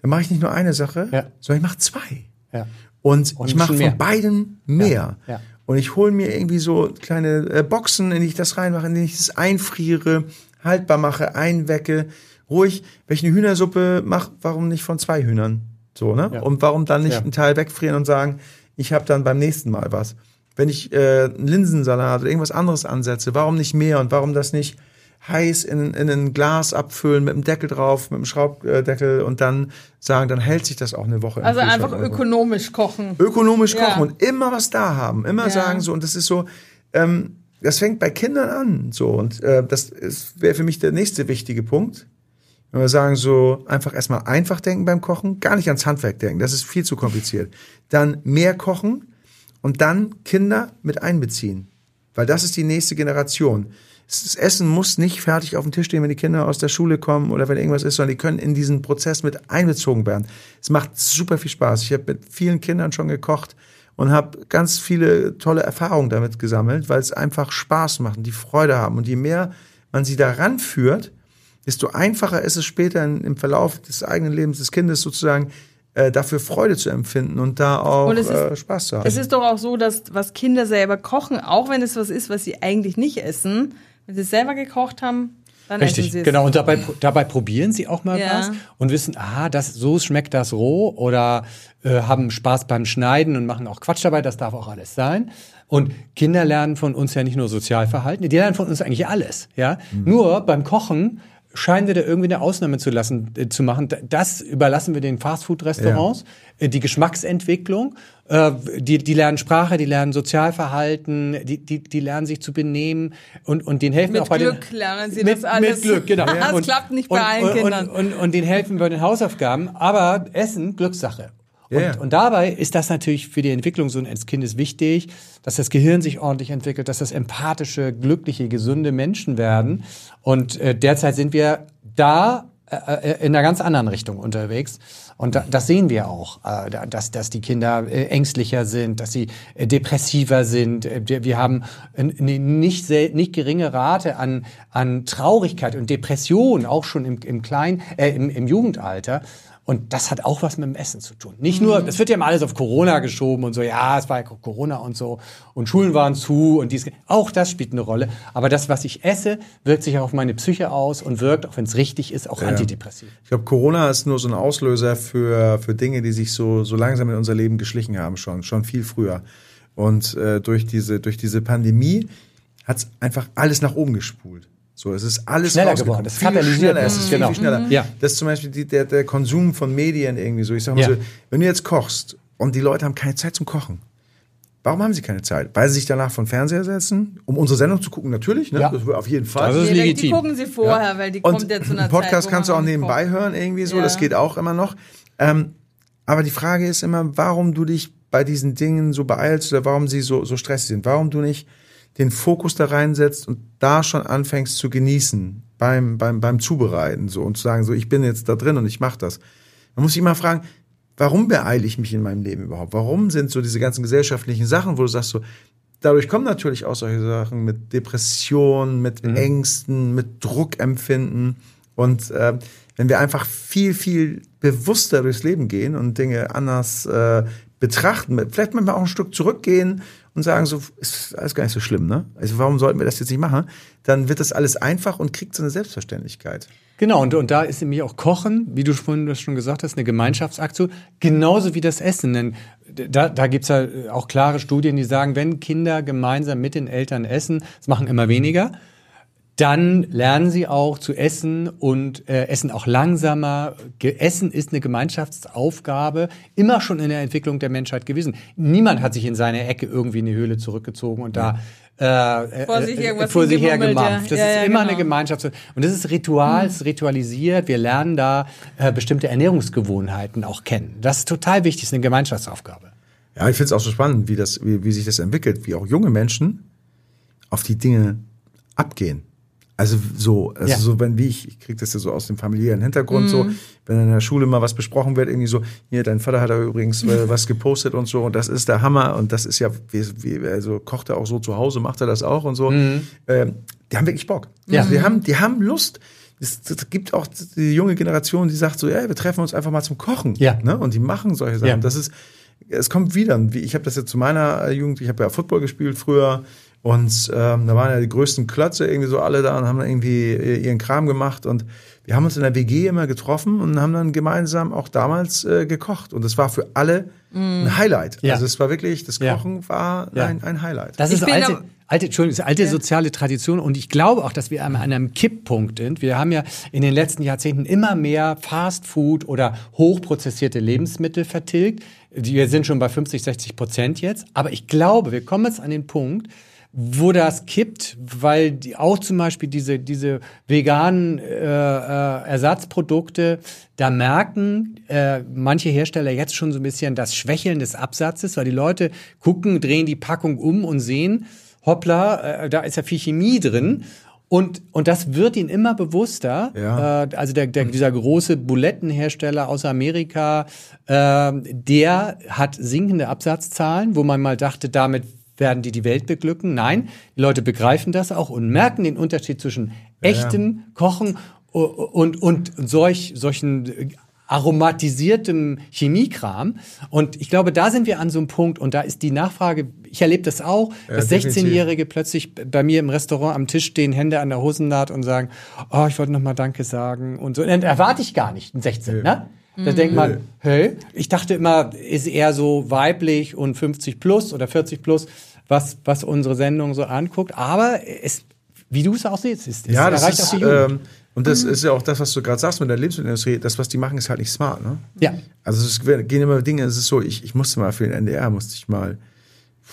dann mache ich nicht nur eine Sache, Ja. sondern ich mache zwei. Ja. Und, Und ich mache von beiden mehr. Ja, ja. Und ich hole mir irgendwie so kleine äh, Boxen, in die ich das reinmache, in die ich das einfriere, haltbar mache, einwecke, ruhig. Wenn ich eine Hühnersuppe mache, warum nicht von zwei Hühnern? So, ne? Ja. Und warum dann nicht einen Teil wegfrieren und sagen, ich habe dann beim nächsten Mal was? Wenn ich äh, einen Linsensalat oder irgendwas anderes ansetze, warum nicht mehr und warum das nicht heiß in, in ein Glas abfüllen mit einem Deckel drauf, mit einem Schraubdeckel und dann sagen, dann hält sich das auch eine Woche. also einfach ökonomisch kochen. ökonomisch Ja. kochen und immer was da haben, immer Ja. sagen so und das ist so, ähm, das fängt bei Kindern an so und äh, das wäre für mich der nächste wichtige Punkt. Wenn wir sagen so einfach erstmal einfach denken beim Kochen, gar nicht ans Handwerk denken, das ist viel zu kompliziert. Dann mehr kochen und dann Kinder mit einbeziehen, weil das ist die nächste Generation. Das Essen muss nicht fertig auf dem Tisch stehen, wenn die Kinder aus der Schule kommen oder wenn irgendwas ist, sondern die können in diesen Prozess mit einbezogen werden. Es macht super viel Spaß. Ich habe mit vielen Kindern schon gekocht und habe ganz viele tolle Erfahrungen damit gesammelt, weil es einfach Spaß macht und die Freude haben. Und je mehr man sie daran führt, desto einfacher ist es später in, im Verlauf des eigenen Lebens des Kindes sozusagen äh, dafür Freude zu empfinden und da auch Und ist- äh, Spaß zu haben. Es ist doch auch so, dass was Kinder selber kochen, auch wenn es was ist, was sie eigentlich nicht essen, wenn sie es selber gekocht haben, dann essen Richtig, sie es. genau. Und dabei, dabei probieren sie auch mal Ja. was und wissen, aha, das, so schmeckt das roh oder äh, haben Spaß beim Schneiden und machen auch Quatsch dabei. Das darf auch alles sein. Und Kinder lernen von uns ja nicht nur Sozialverhalten, die lernen von uns eigentlich alles. Ja, nur beim Kochen scheinen wir da irgendwie eine Ausnahme zu lassen, äh, zu machen. Das überlassen wir den Fastfood-Restaurants, äh, die Geschmacksentwicklung. Äh, die, die lernen Sprache, die lernen Sozialverhalten, die, die, die lernen sich zu benehmen und, und denen helfen wir Mit auch bei Glück den, lernen sie mit, das alles. Mit Glück, genau. Das Und- klappt nicht bei und, allen und, Kindern. Und, und, und denen helfen wir bei den Hausaufgaben, aber Essen, Glückssache. Und, ja. und dabei ist das natürlich für die Entwicklung so eines Kindes wichtig, dass das Gehirn sich ordentlich entwickelt, dass das empathische, glückliche, gesunde Menschen werden. Und äh, derzeit sind wir da äh, äh, in einer ganz anderen Richtung unterwegs. Und da, das sehen wir auch, äh, da- dass, dass die Kinder äh, ängstlicher sind, dass sie äh, depressiver sind. Wir, haben eine nicht, nicht geringe Rate an, an Traurigkeit und Depression, auch schon im, im, Klein, äh, im, im Jugendalter. Und das hat auch was mit dem Essen zu tun. Nicht nur, es wird ja immer alles auf Corona geschoben und so, ja, es war ja Corona und so und Schulen waren zu und dies, auch das spielt eine Rolle. Aber das, was ich esse, wirkt sich auch auf meine Psyche aus und wirkt, auch wenn es richtig ist, auch antidepressiv. Ich glaube, Corona ist nur so ein Auslöser für, für Dinge, die sich so, so langsam in unser Leben geschlichen haben, schon, schon viel früher. Und äh, durch, diese, durch diese Pandemie hat es einfach alles nach oben gespult. So, es ist alles Schneller geworden, es viel katalysiert schneller, es ist viel, Genau. viel schneller. Ja. Das ist zum Beispiel die, der, der Konsum von Medien irgendwie so. Ich sag mal Ja. so, wenn du jetzt kochst und die Leute haben keine Zeit zum Kochen, Warum haben sie keine Zeit? Weil sie sich danach von Fernseher setzen, um unsere Sendung zu gucken, natürlich, ne? Ja. Das auf jeden Fall. Das ist Nee, die- legitim. gucken sie vorher, weil die Und kommt ja zu einer Podcast Zeit, wo kannst du auch nebenbei kocht. hören, irgendwie so, Ja. das geht auch immer noch. Ähm, aber die Frage ist immer, warum du dich bei diesen Dingen so beeilst oder warum sie so, so stressig sind. Warum du nicht den Fokus da reinsetzt und da schon anfängst zu genießen beim, beim, beim Zubereiten so und zu sagen, so ich bin jetzt da drin und ich mache das. Man muss sich immer fragen, warum beeile ich mich in meinem Leben überhaupt? Warum sind so diese ganzen gesellschaftlichen Sachen, wo du sagst so, dadurch kommen natürlich auch solche Sachen mit Depressionen, mit Ängsten, mit Druckempfinden. Und äh, wenn wir einfach viel, viel bewusster durchs Leben gehen und Dinge anders äh, betrachten, vielleicht manchmal auch ein Stück zurückgehen und sagen, so ist alles gar nicht so schlimm, ne? Also warum sollten wir das jetzt nicht machen? Dann wird das alles einfach und kriegt so eine Selbstverständlichkeit. Genau, und, und da ist nämlich auch Kochen, wie du vorhin schon gesagt hast, eine Gemeinschaftsaktion, genauso wie das Essen. Denn da, da gibt's ja auch klare Studien, die sagen, wenn Kinder gemeinsam mit den Eltern essen, das machen immer weniger, dann lernen sie auch zu essen und äh, essen auch langsamer. Ge essen ist eine Gemeinschaftsaufgabe, immer schon in der Entwicklung der Menschheit gewesen. Niemand hat sich in seine Ecke irgendwie in die Höhle zurückgezogen und da äh, Vor sich äh, vor sich her gemampft. ja. Das Ja, ist ja, immer genau. eine Gemeinschaft. Und das ist Ritual, es ist ritualisiert. Wir lernen da äh, bestimmte Ernährungsgewohnheiten auch kennen. Das ist total wichtig, es ist eine Gemeinschaftsaufgabe. Ja, ich finde es auch so spannend, wie, das, wie, wie sich das entwickelt, wie auch junge Menschen auf die Dinge abgehen. Also so, also Ja. so, wenn wie ich, ich kriege das ja so aus dem familiären Hintergrund so, wenn in der Schule mal was besprochen wird, irgendwie so, hier, dein Vater hat da übrigens äh, was gepostet und so, und das ist der Hammer und das ist ja, wie, wie, also kocht er auch so zu Hause, macht er das auch und so. Ähm, die haben wirklich Bock. Ja. Die haben, die haben Lust. Es, es gibt auch die junge Generation, die sagt so, ja, wir treffen uns einfach mal zum Kochen. Ja. Ne? Und die machen solche Sachen. Ja. Das ist, es kommt wieder. Wie- Ich habe das jetzt zu meiner Jugend, ich habe ja Football gespielt früher und ähm, da waren ja die größten Klötze irgendwie so alle da und haben dann irgendwie ihren Kram gemacht und wir haben uns in der WG immer getroffen und haben dann gemeinsam auch damals äh, gekocht und das war für alle ein Highlight. Ja. Also es war wirklich, das Ja. Kochen war Ja. ein, ein Highlight. Das ist alte, alte, Entschuldigung, das ist alte soziale Tradition und ich glaube auch, dass wir an einem Kipppunkt sind. Wir haben ja in den letzten Jahrzehnten immer mehr Fast Food oder hochprozessierte Lebensmittel vertilgt. Wir sind schon bei 50, 60 Prozent jetzt. Aber ich glaube, wir kommen jetzt an den Punkt, wo das kippt, weil die, auch zum Beispiel diese, diese veganen äh, äh, Ersatzprodukte, da merken äh, manche Hersteller jetzt schon so ein bisschen das Schwächeln des Absatzes, weil die Leute gucken, drehen die Packung um und sehen, hoppla, äh, da ist ja viel Chemie drin. Und, und das wird ihnen immer bewusster. Ja. Äh, also der, der, dieser große Bulettenhersteller aus Amerika, äh, der hat sinkende Absatzzahlen, wo man mal dachte, damit werden die die Welt beglücken. Nein, die Leute begreifen das auch und merken den Unterschied zwischen echtem Kochen und, und solch, solchen aromatisiertem Chemiekram. Und ich glaube, da sind wir an so einem Punkt und da ist die Nachfrage, ich erlebe das auch, dass definitiv. 16-Jährige plötzlich bei mir im Restaurant am Tisch stehen, Hände an der Hosennaht und sagen, oh, ich wollte noch mal Danke sagen und so. Und dann erwarte ich gar nicht, ein 16, ne? Da denkt man, hey, ich dachte immer, ist eher so weiblich und 50 plus oder 40 plus, was, was unsere Sendung so anguckt. Aber es, wie du es auch siehst, es, es Ja, das erreicht ist, auch die Jugend. ähm, und das ist ja auch das, was du gerade sagst mit der Lebensmittelindustrie. Das, was die machen, ist halt nicht smart, ne? ja. Also es gehen immer Dinge, es ist so, ich, ich musste mal für den NDR, musste ich mal,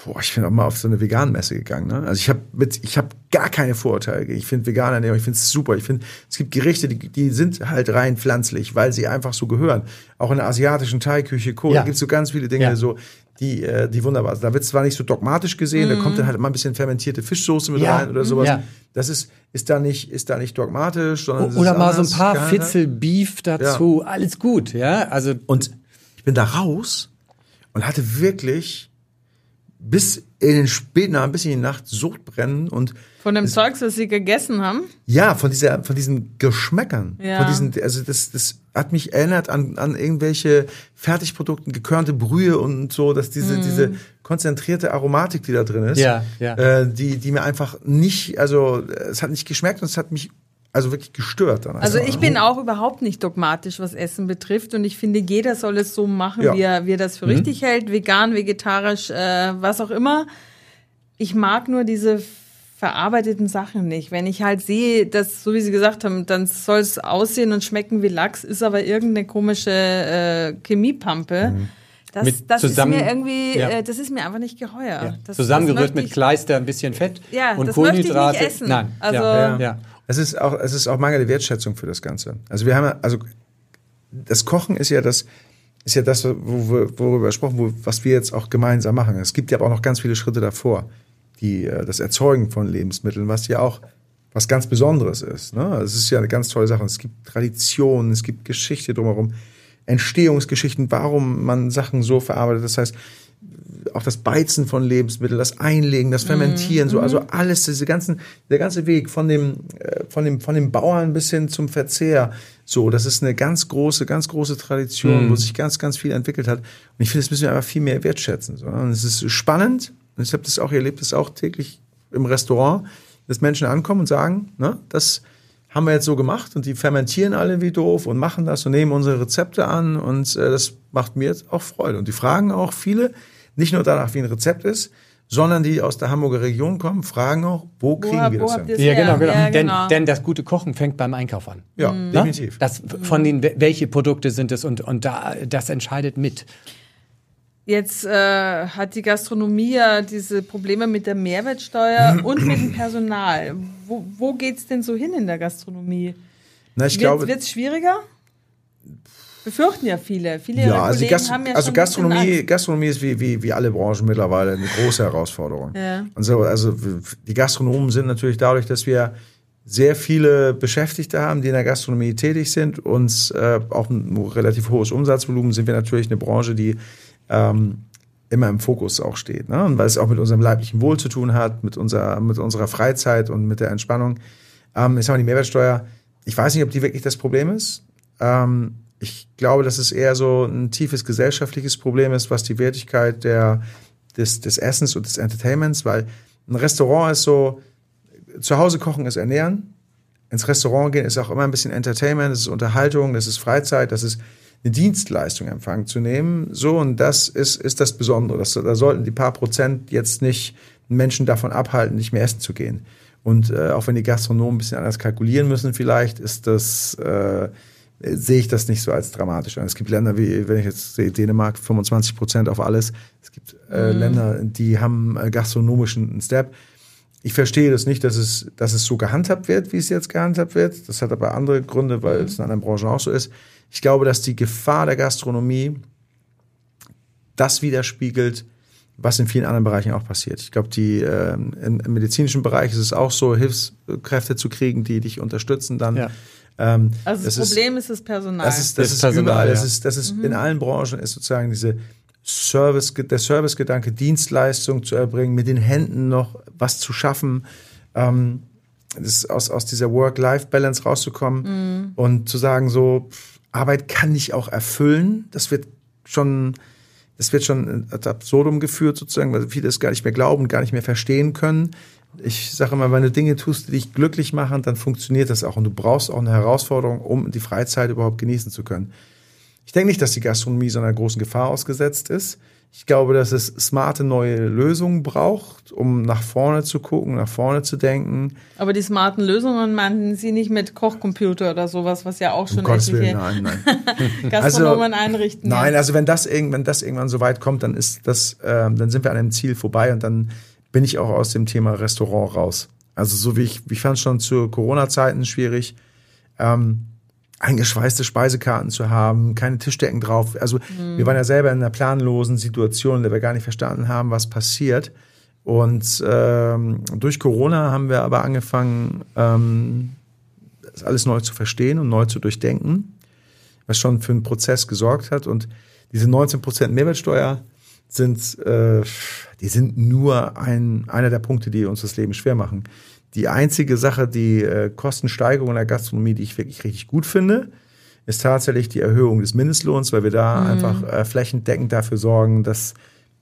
boah, ich bin auch mal auf so eine Vegan-Messe gegangen. Ne? Also ich habe mit, ich habe gar keine Vorurteile. Ich finde vegane Ernährung, ich finde es super. Ich finde, es gibt Gerichte, die, die sind halt rein pflanzlich, weil sie einfach so gehören. Auch in der asiatischen Thai-Küche, Korea, Ja. gibt es so ganz viele Dinge, Ja. so, die, äh, die wunderbar sind. Da wird zwar nicht so dogmatisch gesehen, da kommt dann halt immer ein bisschen fermentierte Fischsoße mit Ja. rein oder sowas. Ja. Das ist, ist da nicht, ist da nicht dogmatisch, sondern Oder mal so ein anders paar gehandhabt. Fitzel Beef dazu, alles gut, ja. Also Und ich bin da raus und hatte wirklich bis in den späten Abend, bis in die Nacht Sodbrennen und Von dem Zeugs, was sie gegessen haben. ja, von dieser, von diesen Geschmäckern, Ja. von diesen, also das, das hat mich erinnert an, an irgendwelche Fertigprodukten, gekörnte Brühe und so, dass diese, diese konzentrierte Aromatik, die da drin ist, Ja, ja. Äh, die, die mir einfach nicht, also es hat nicht geschmeckt und es hat mich also wirklich gestört. Dann Also ich bin auch überhaupt nicht dogmatisch, was Essen betrifft. Und ich finde, jeder soll es so machen, Ja. wie, er, wie er das für richtig hält. Vegan, vegetarisch, äh, was auch immer. Ich mag nur diese verarbeiteten Sachen nicht. Wenn ich halt sehe, dass, so wie Sie gesagt haben, dann soll es aussehen und schmecken wie Lachs, ist aber irgendeine komische äh, Chemiepampe. Das, Mit das zusammen- ist mir irgendwie, ja. äh, das ist mir einfach nicht geheuer. ja. Das, zusammengerührt das mit Kleister, ein bisschen Fett Ja, und das möchte ich nicht Kohlenhydrate. essen. Nein, Also- ja, Ja. ja. Es ist auch, es ist auch mangelnde Wertschätzung für das Ganze. Also wir haben, also das Kochen ist ja das, ist ja das, worüber wir gesprochen, wo, was wir jetzt auch gemeinsam machen. Es gibt ja auch noch ganz viele Schritte davor, die äh, das Erzeugen von Lebensmitteln, was ja auch was ganz Besonderes ist. Ne? Es ist ja eine ganz tolle Sache. Es gibt Traditionen, es gibt Geschichte drumherum, Entstehungsgeschichten, warum man Sachen so verarbeitet. Das heißt, auch das Beizen von Lebensmitteln, das Einlegen, das Fermentieren, so, also alles, diese ganzen, der ganze Weg von dem, äh, von dem, von dem Bauern bis hin zum Verzehr, so, das ist eine ganz große, ganz große Tradition, wo sich ganz, ganz viel entwickelt hat. Und ich finde, das müssen wir einfach viel mehr wertschätzen, so. Und es ist spannend, und ich habe das auch, ihr erlebt das auch täglich im Restaurant, dass Menschen ankommen und sagen, ne, das haben wir jetzt so gemacht und die fermentieren alle wie doof und machen das und nehmen unsere Rezepte an und äh, das macht mir jetzt auch Freude. Und die fragen auch viele, nicht nur danach, wie ein Rezept ist, sondern die aus der Hamburger Region kommen, fragen auch, wo kriegen hab- wir wo das ihr- Ja, genau, genau. ja, denn, genau. denn das gute Kochen fängt beim Einkauf an. Ja, Ne? definitiv. Das, von den, welche Produkte sind es und, und da, das entscheidet mit. Jetzt äh, hat die Gastronomie ja diese Probleme mit der Mehrwertsteuer und mit dem Personal. Wo, wo geht's denn so hin in der Gastronomie? Na, ich Wird glaube, es schwieriger? Befürchten ja viele. Viele ja, also, Gast haben ja also Gastronomie. Gastronomie ist wie, wie, wie alle Branchen mittlerweile eine große Herausforderung. Ja. Also, also die Gastronomen sind natürlich dadurch, dass wir sehr viele Beschäftigte haben, die in der Gastronomie tätig sind, uns äh, auch ein relativ hohes Umsatzvolumen, sind wir natürlich eine Branche, die ähm, immer im Fokus auch steht. Ne? Und weil es auch mit unserem leiblichen Wohl zu tun hat, mit, unserer, mit unserer Freizeit und mit der Entspannung. Ähm, ich sag mal, die Mehrwertsteuer, ich weiß nicht, ob die wirklich das Problem ist. Ähm, ich glaube, dass es eher so ein tiefes gesellschaftliches Problem ist, was die Wertigkeit der, des, des Essens und des Entertainments, weil ein Restaurant ist so, zu Hause kochen ist Ernähren, ins Restaurant gehen ist auch immer ein bisschen Entertainment, das ist Unterhaltung, das ist Freizeit, das ist eine Dienstleistung in Empfang zu nehmen. So, und das ist, ist das Besondere. Das, da sollten die paar Prozent jetzt nicht Menschen davon abhalten, nicht mehr essen zu gehen. Und äh, auch wenn die Gastronomen ein bisschen anders kalkulieren müssen, vielleicht ist das, äh, sehe ich das nicht so als dramatisch an. Es gibt Länder wie, wenn ich jetzt sehe, Dänemark 25 Prozent auf alles. Es gibt äh, Länder, die haben äh, gastronomischen Step. Ich verstehe das nicht, dass es, dass es so gehandhabt wird, wie es jetzt gehandhabt wird. Das hat aber andere Gründe, weil es in anderen Branchen auch so ist. Ich glaube, dass die Gefahr der Gastronomie das widerspiegelt, was in vielen anderen Bereichen auch passiert. Ich glaube, die ähm, im, im medizinischen Bereich ist es auch so, Hilfskräfte zu kriegen, die dich unterstützen dann. Ja. Ähm, Also das, ist- Problem ist das Personal. das ist, das Das ist Personal, überall. Das ja. ist, das ist in allen Branchen ist sozusagen diese Service, der Servicegedanke, Dienstleistung zu erbringen, mit den Händen noch was zu schaffen, ähm, das ist aus, aus dieser Work-Life-Balance rauszukommen und zu sagen, so, Arbeit kann dich auch erfüllen. Das wird schon, das wird schon ad absurdum geführt sozusagen, weil viele es gar nicht mehr glauben, gar nicht mehr verstehen können. Ich sage immer, wenn du Dinge tust, die dich glücklich machen, dann funktioniert das auch. Und du brauchst auch eine Herausforderung, um die Freizeit überhaupt genießen zu können. Ich denke nicht, dass die Gastronomie so einer großen Gefahr ausgesetzt ist. Ich glaube, dass es smarte neue Lösungen braucht, um nach vorne zu gucken, nach vorne zu denken. Aber die smarten Lösungen meinten Sie nicht mit Kochcomputer oder sowas, was ja auch schon Um Gottes Willen, nein, nein. Gastronomen einrichten. Nein, also wenn das, irgend- wenn das irgendwann so weit kommt, dann ist das, ähm, dann sind wir an einem Ziel vorbei und dann bin ich auch aus dem Thema Restaurant raus. Also so wie ich, ich fand es schon zu Corona-Zeiten schwierig, ähm, eingeschweißte Speisekarten zu haben, keine Tischdecken drauf. Also wir waren ja selber in einer planlosen Situation, in der wir gar nicht verstanden haben, was passiert. Und ähm, durch Corona haben wir aber angefangen, ähm, das alles neu zu verstehen und neu zu durchdenken was schon für einen Prozess gesorgt hat. Und diese 19% Mehrwertsteuer sind, äh, die sind nur ein, einer der Punkte, die uns das Leben schwer machen. Die einzige Sache, die äh, Kostensteigerung in der Gastronomie, die ich wirklich richtig gut finde, ist tatsächlich die Erhöhung des Mindestlohns, weil wir da Mhm. einfach äh, flächendeckend dafür sorgen, dass,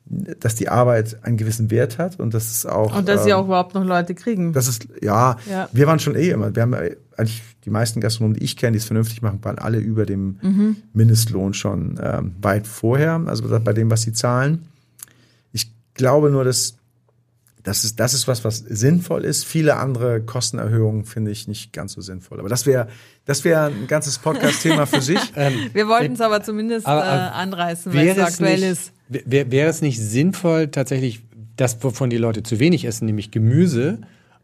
dass die Arbeit einen gewissen Wert hat und dass es auch. Und dass Sie ähm, auch überhaupt noch Leute kriegen. das ist, ja, Ja. wir waren schon eh immer, wir haben äh, eigentlich die meisten Gastronomen, die ich kenne, die es vernünftig machen, waren alle über dem Mhm. Mindestlohn schon ähm, weit vorher, also bei dem, was sie zahlen. Ich glaube nur, dass das ist, das ist was, was sinnvoll ist. Viele andere Kostenerhöhungen finde ich nicht ganz so sinnvoll. Aber das wäre, das wäre ein ganzes Podcast-Thema für sich. Wir wollten es aber zumindest Aber- äh, aber anreißen, weil es Wäre es, aktuell nicht, ist. wär, wäre es nicht sinnvoll, tatsächlich das, wovon die Leute zu wenig essen, nämlich Gemüse,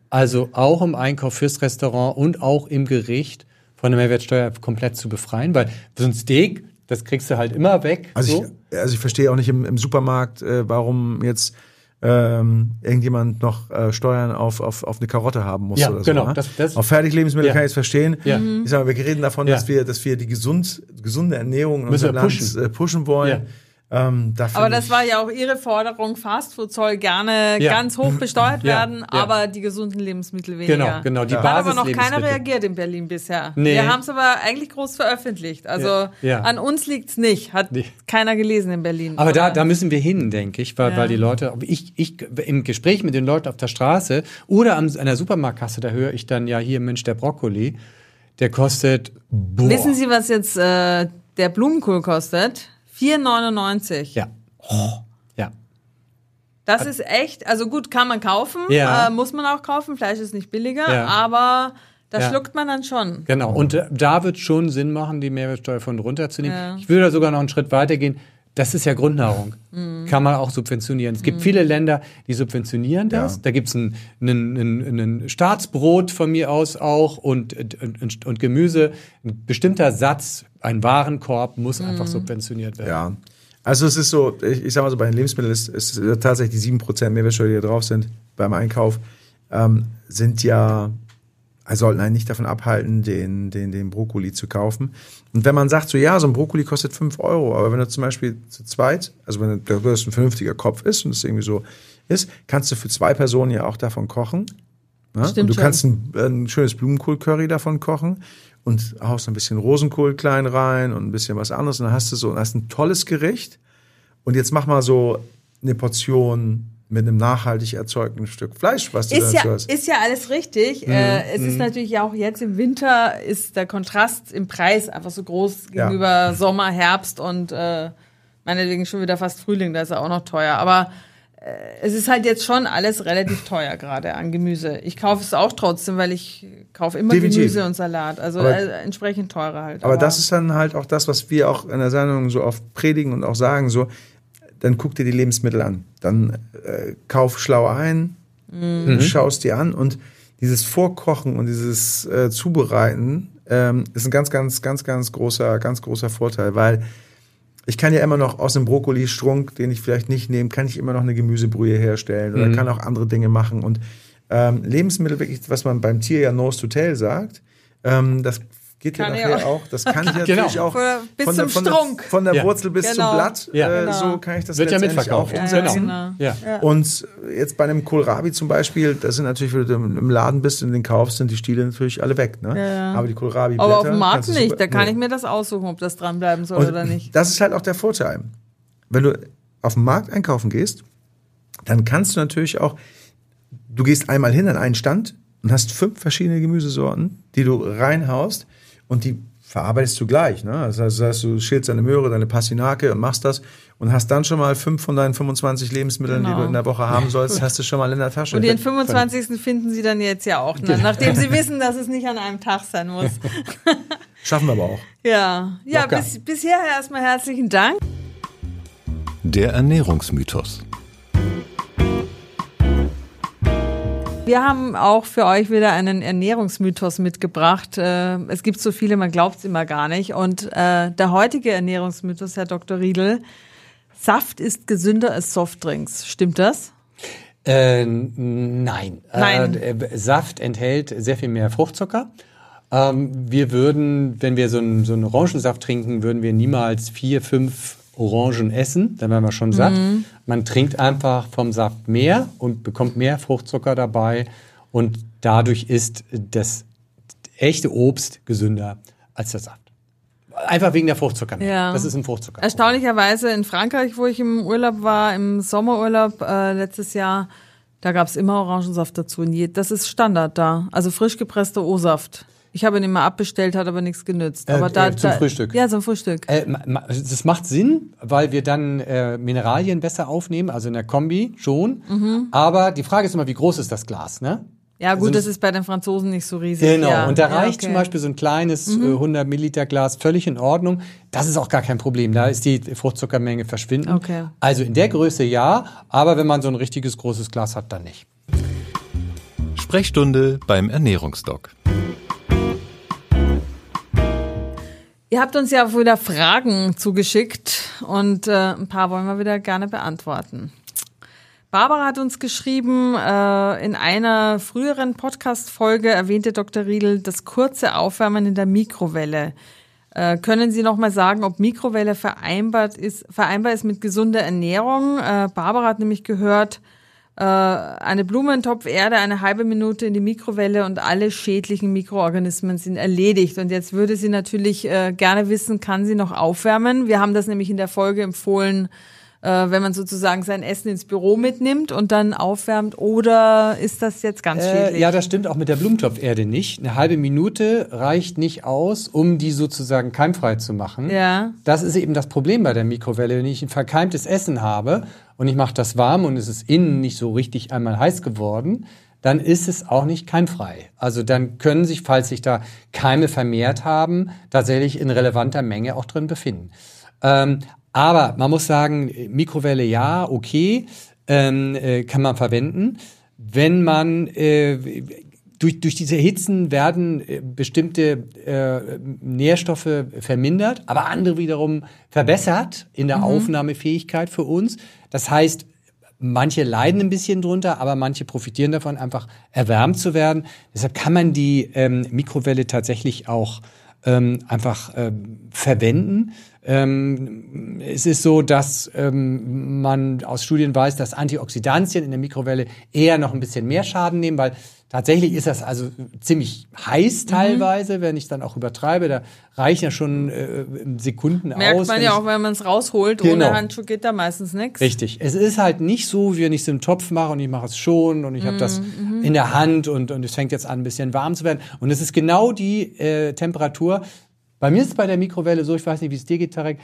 also auch im Einkauf fürs Restaurant und auch im Gericht von der Mehrwertsteuer komplett zu befreien? Weil so ein Steak, das kriegst du halt immer weg. Also, so. ich, also ich verstehe auch nicht im, im Supermarkt, äh, warum jetzt ähm, irgendjemand noch äh, Steuern auf, auf, auf eine Karotte haben muss Ja, oder so. genau, ne? das- das- auf Fertiglebensmittel Ja. kann ich es verstehen. Ja. Ich sage, mal, wir reden davon, Ja. dass wir, dass wir die gesund, gesunde Ernährung in Müssen unserem Land pushen. äh, pushen wollen. Ähm, da Aber das war ja auch Ihre Forderung, Fastfood soll gerne Ja. ganz hoch besteuert Ja, werden, ja. aber die gesunden Lebensmittel weniger. Genau, genau, die Hat aber noch keiner reagiert in Berlin bisher. Nee. Wir haben es aber eigentlich groß veröffentlicht. Also Ja, ja. an uns liegt's nicht. Hat Nee. keiner gelesen in Berlin. Aber da, da müssen wir hin, denke ich, weil, Ja. weil die Leute, ich, ich im Gespräch mit den Leuten auf der Straße oder am, an der Supermarktkasse, da höre ich dann ja hier Mensch der Brokkoli, der kostet boah, Wissen Sie, was jetzt äh, der Blumenkohl kostet? 4,99. ja, ja, Das ist echt, also gut, kann man kaufen, Ja. äh, muss man auch kaufen. Fleisch ist nicht billiger, Ja. aber das Ja. schluckt man dann schon. Genau. Und äh, da wird schon Sinn machen, die Mehrwertsteuer von runterzunehmen. Ich würde da sogar noch einen Schritt weiter gehen. Das ist ja Grundnahrung. Mhm. Kann man auch subventionieren. Es gibt viele Länder, die subventionieren das. Ja. Da gibt's ein, ein, ein, ein Staatsbrot von mir aus auch und, und, und Gemüse. Ein bestimmter Satz, ein Warenkorb muss einfach Mhm. subventioniert werden. Ja. Also es ist so, ich, ich sag mal so, bei den Lebensmitteln ist, ist tatsächlich die 7% Mehrwertsteuer, die da drauf sind beim Einkauf, ähm, sind ja, sollten einen nicht davon abhalten, den, den, den Brokkoli zu kaufen. Und wenn man sagt, so ja, so ein Brokkoli kostet 5 Euro, aber wenn du zum Beispiel zu zweit, also wenn du- das ein vernünftiger Kopf ist und es irgendwie so ist, kannst du für zwei Personen ja auch davon kochen. Ne? Stimmt und du schon. kannst ein, ein schönes Blumenkohl-Curry davon kochen und haust ein bisschen Rosenkohl klein rein und ein bisschen was anderes und dann hast du so hast ein tolles Gericht. Und jetzt mach mal so eine Portion mit einem nachhaltig erzeugten Stück Fleisch, was du Ist dazu ja, hast. ist ja alles richtig. Mhm. Äh, es ist natürlich auch jetzt im Winter ist der Kontrast im Preis einfach so groß Ja. gegenüber Sommer, Herbst und äh, meinetwegen schon wieder fast Frühling, da ist er auch noch teuer. Aber äh, es ist halt jetzt schon alles relativ teuer gerade an Gemüse. Ich kaufe es auch trotzdem, weil ich kaufe immer Definitiv. Gemüse und Salat. Also Aber- äh, entsprechend teurer halt. Aber das ist dann halt auch das, was wir auch in der Sendung so oft predigen und auch sagen, so, dann guck dir die Lebensmittel an. Dann äh, kauf schlau ein, Mhm. schaust dir an und dieses Vorkochen und dieses äh, Zubereiten ähm, ist ein ganz, ganz, ganz, ganz großer, ganz großer Vorteil, weil ich kann ja immer noch aus einem Brokkoli-Strunk, den ich vielleicht nicht nehme, kann ich immer noch eine Gemüsebrühe herstellen oder kann auch andere Dinge machen. Und ähm, Lebensmittel, wirklich, was man beim Tier ja Nose to Tail sagt, ähm, das geht ja Kann ich nachher auch. auch. Das kann ich Genau. natürlich auch Von- bis von, der, zum von, der, Strunk. von der Ja. Wurzel bis Genau. zum Blatt. Ja. Äh, Genau. So kann ich das Wird ja letztendlich auch mitverkauft. umsetzen. genau. Ja. Und jetzt bei einem Kohlrabi zum Beispiel, das sind natürlich, wenn du im Laden bist und den kaufst, sind die Stiele natürlich alle weg. Ne? Ja. Aber die kohlrabi aber auf dem Markt nicht. Da kann ich mir das aussuchen, ob das dranbleiben soll oder nicht. Das ist halt auch der Vorteil. Wenn du auf dem Markt einkaufen gehst, dann kannst du natürlich auch, du gehst einmal hin an einen Stand und hast fünf verschiedene Gemüsesorten, die du reinhaust und die verarbeitest du gleich. Ne? Das heißt, das heißt, du schälst deine Möhre, deine Passinake und machst das und hast dann schon mal fünf von deinen 25 Lebensmitteln, die Genau. du in der Woche haben sollst, hast du schon mal in der Tasche. Und den 25. finden Sie dann jetzt ja auch, ne? nachdem Sie wissen, dass es nicht an einem Tag sein muss. Schaffen wir aber auch. Ja, ja bis, bisher erstmal herzlichen Dank. Der Ernährungsmythos. Wir haben auch für euch wieder einen Ernährungsmythos mitgebracht. Äh, Es gibt so viele, man glaubt es immer gar nicht. Und äh, der heutige Ernährungsmythos, Herr Dr. Riedel, Saft ist gesünder als Softdrinks. Stimmt das? Äh, nein. Nein. Äh, Saft enthält sehr viel mehr Fruchtzucker. Ähm, wir würden, wenn wir so einen, so einen Orangensaft trinken, würden wir niemals vier, fünf Orangen essen. Dann wären wir schon satt. Man trinkt einfach vom Saft mehr und bekommt mehr Fruchtzucker dabei. Und dadurch ist das echte Obst gesünder als der Saft. Einfach wegen der Fruchtzucker. Ja. Das ist ein Fruchtzucker. Erstaunlicherweise in Frankreich, wo ich im Urlaub war, im Sommerurlaub äh, letztes Jahr, da gab es immer Orangensaft dazu. Das ist Standard da. Also frisch gepresster O-Saft. Ich habe ihn immer abbestellt, hat aber nichts genützt. Äh, aber da, äh, zum da, Frühstück? Ja, zum Frühstück. Äh, das macht Sinn, weil wir dann äh, Mineralien besser aufnehmen, also in der Kombi schon. Aber die Frage ist immer, wie groß ist das Glas, ne? Ja, gut, also- das ist bei den Franzosen nicht so riesig. Genau, ja. und da ja, reicht okay. zum Beispiel so ein kleines äh, 100 Milliliter Glas völlig in Ordnung. Das ist auch gar kein Problem, da ist die Fruchtzuckermenge verschwinden. Okay. Also in der Größe ja, aber wenn man so ein richtiges großes Glas hat, dann nicht. Sprechstunde beim Ernährungsdoc. Ihr habt uns ja wieder Fragen zugeschickt und äh, ein paar wollen wir wieder gerne beantworten. Barbara hat uns geschrieben, äh, in einer früheren Podcast-Folge erwähnte Dr. Riedel das kurze Aufwärmen in der Mikrowelle. Äh, können Sie noch mal sagen, ob Mikrowelle vereinbart ist, vereinbar ist mit gesunder Ernährung? Äh, Barbara hat nämlich gehört, eine Blumentopf Erde, eine halbe Minute in die Mikrowelle und alle schädlichen Mikroorganismen sind erledigt. Und jetzt würde sie natürlich äh, gerne wissen, kann sie noch aufwärmen? Wir haben das nämlich in der Folge empfohlen, äh, wenn man sozusagen sein Essen ins Büro mitnimmt und dann aufwärmt? Oder ist das jetzt ganz Äh, schädlich? ja, das stimmt auch mit der Blumentopferde nicht. Eine halbe Minute reicht nicht aus, um die sozusagen keimfrei zu machen. Ja. Das ist eben das Problem bei der Mikrowelle. Wenn ich ein verkeimtes Essen habe und ich mache das warm und es ist innen nicht so richtig einmal heiß geworden, dann ist es auch nicht keimfrei. Also dann können sich, falls sich da Keime vermehrt haben, tatsächlich in relevanter Menge auch drin befinden. Ähm, aber man muss sagen, Mikrowelle ja, okay, ähm, äh, kann man verwenden. Wenn man äh, durch, durch diese Hitzen werden äh, bestimmte äh, Nährstoffe vermindert, aber andere wiederum verbessert in der Aufnahmefähigkeit für uns. Das heißt, manche leiden ein bisschen drunter, aber manche profitieren davon, einfach erwärmt zu werden. Deshalb kann man die ähm, Mikrowelle tatsächlich auch ähm, einfach ähm, verwenden. Ähm, es ist so, dass ähm, man aus Studien weiß, dass Antioxidantien in der Mikrowelle eher noch ein bisschen mehr Schaden nehmen, weil tatsächlich ist das also ziemlich heiß Mhm. teilweise, wenn ich dann auch übertreibe. Da reichen ja schon äh, Sekunden Merkt aus. man wenn ja auch, wenn man es rausholt. Genau. Ohne Handschuh geht da meistens nichts. Richtig. Es ist halt nicht so, wie wenn ich es im Topf mache und ich mache es schon und ich habe das in der Hand und, und es fängt jetzt an, ein bisschen warm zu werden. Und es ist genau die äh, Temperatur. Bei mir ist es bei der Mikrowelle so, ich weiß nicht, wie es dir geht, Tarek,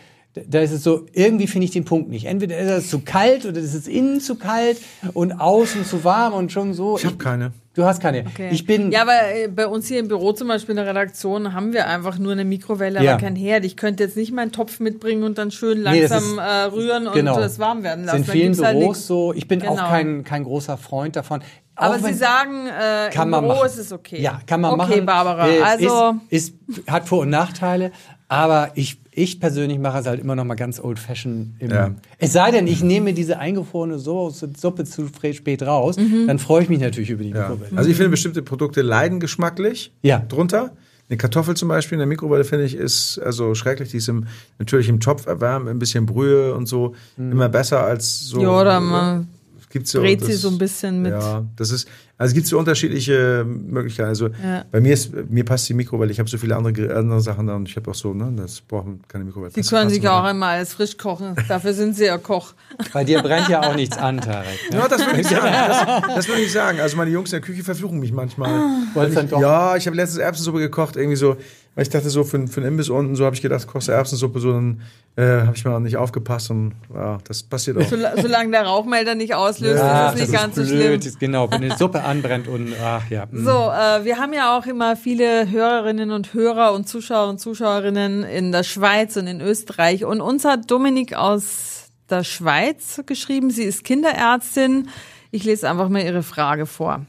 da- ist es so, irgendwie finde ich den Punkt nicht. Entweder ist es zu kalt oder ist es innen zu kalt und außen zu warm und schon so. Ich habe keine. Du hast keine. Okay. Ich bin. ja, aber äh, bei uns hier im Büro zum Beispiel in der Redaktion haben wir einfach nur eine Mikrowelle, Ja. aber kein Herd. Ich könnte jetzt nicht meinen Topf mitbringen und dann schön Nee, langsam ist- äh, rühren genau. und es warm werden lassen. Dann vielen halt Büros nix. so. Ich bin auch Genau. kein, kein großer Freund davon. Aber Sie sagen, äh, kann im man Büro machen. ist es okay. Ja, kann man okay, machen. Okay, Barbara. Äh, also ist, ist, hat Vor- und Nachteile, aber ich, ich persönlich mache es halt immer noch mal ganz old fashioned. Im, Ja. Es sei denn, ich nehme diese eingefrorene Soße, Suppe zu spät raus, Mhm. dann freue ich mich natürlich über die Ja. Mikrowelle. Also ich finde bestimmte Produkte leiden geschmacklich Ja. drunter. Eine Kartoffel zum Beispiel in der Mikrowelle finde ich ist also schrecklich. Die ist im, natürlich im Topf erwärmt, ein bisschen Brühe und so Mhm. immer besser als so. Ja, oder man gibt's so, brät sie so ein bisschen mit. Ja, das ist also es gibt so unterschiedliche Möglichkeiten. Also Ja. bei mir ist mir passt die Mikrowelle. Ich habe so viele andere andere Sachen da und ich habe auch so ne, das braucht man keine Mikrowelle. Sie Das können sich auch immer alles frisch kochen. Dafür sind Sie ja Koch. Bei dir brennt ja auch nichts an, Tarek. Ne? Ja, das würde ich sagen. Das, das würde ich sagen. Also meine Jungs in der Küche verfluchen mich manchmal. Doch- Ja, ich habe letztens Erbsensuppe gekocht, irgendwie so, weil ich dachte so für, für einen Imbiss unten, so habe ich gedacht, kochst du Erbsensuppe, so dann äh, habe ich mal nicht aufgepasst und ja, das passiert auch. Sola- Solange der Rauchmelder nicht auslöst, Ach, ist es nicht ganz so blöd. schlimm. Ist Genau, wenn eine Suppe anbrennt und ach ja. mm. So, äh, wir haben ja auch immer viele Hörerinnen und Hörer und Zuschauer und Zuschauerinnen in der Schweiz und in Österreich. Und uns hat Dominik aus der Schweiz geschrieben. Sie ist Kinderärztin. Ich lese einfach mal ihre Frage vor.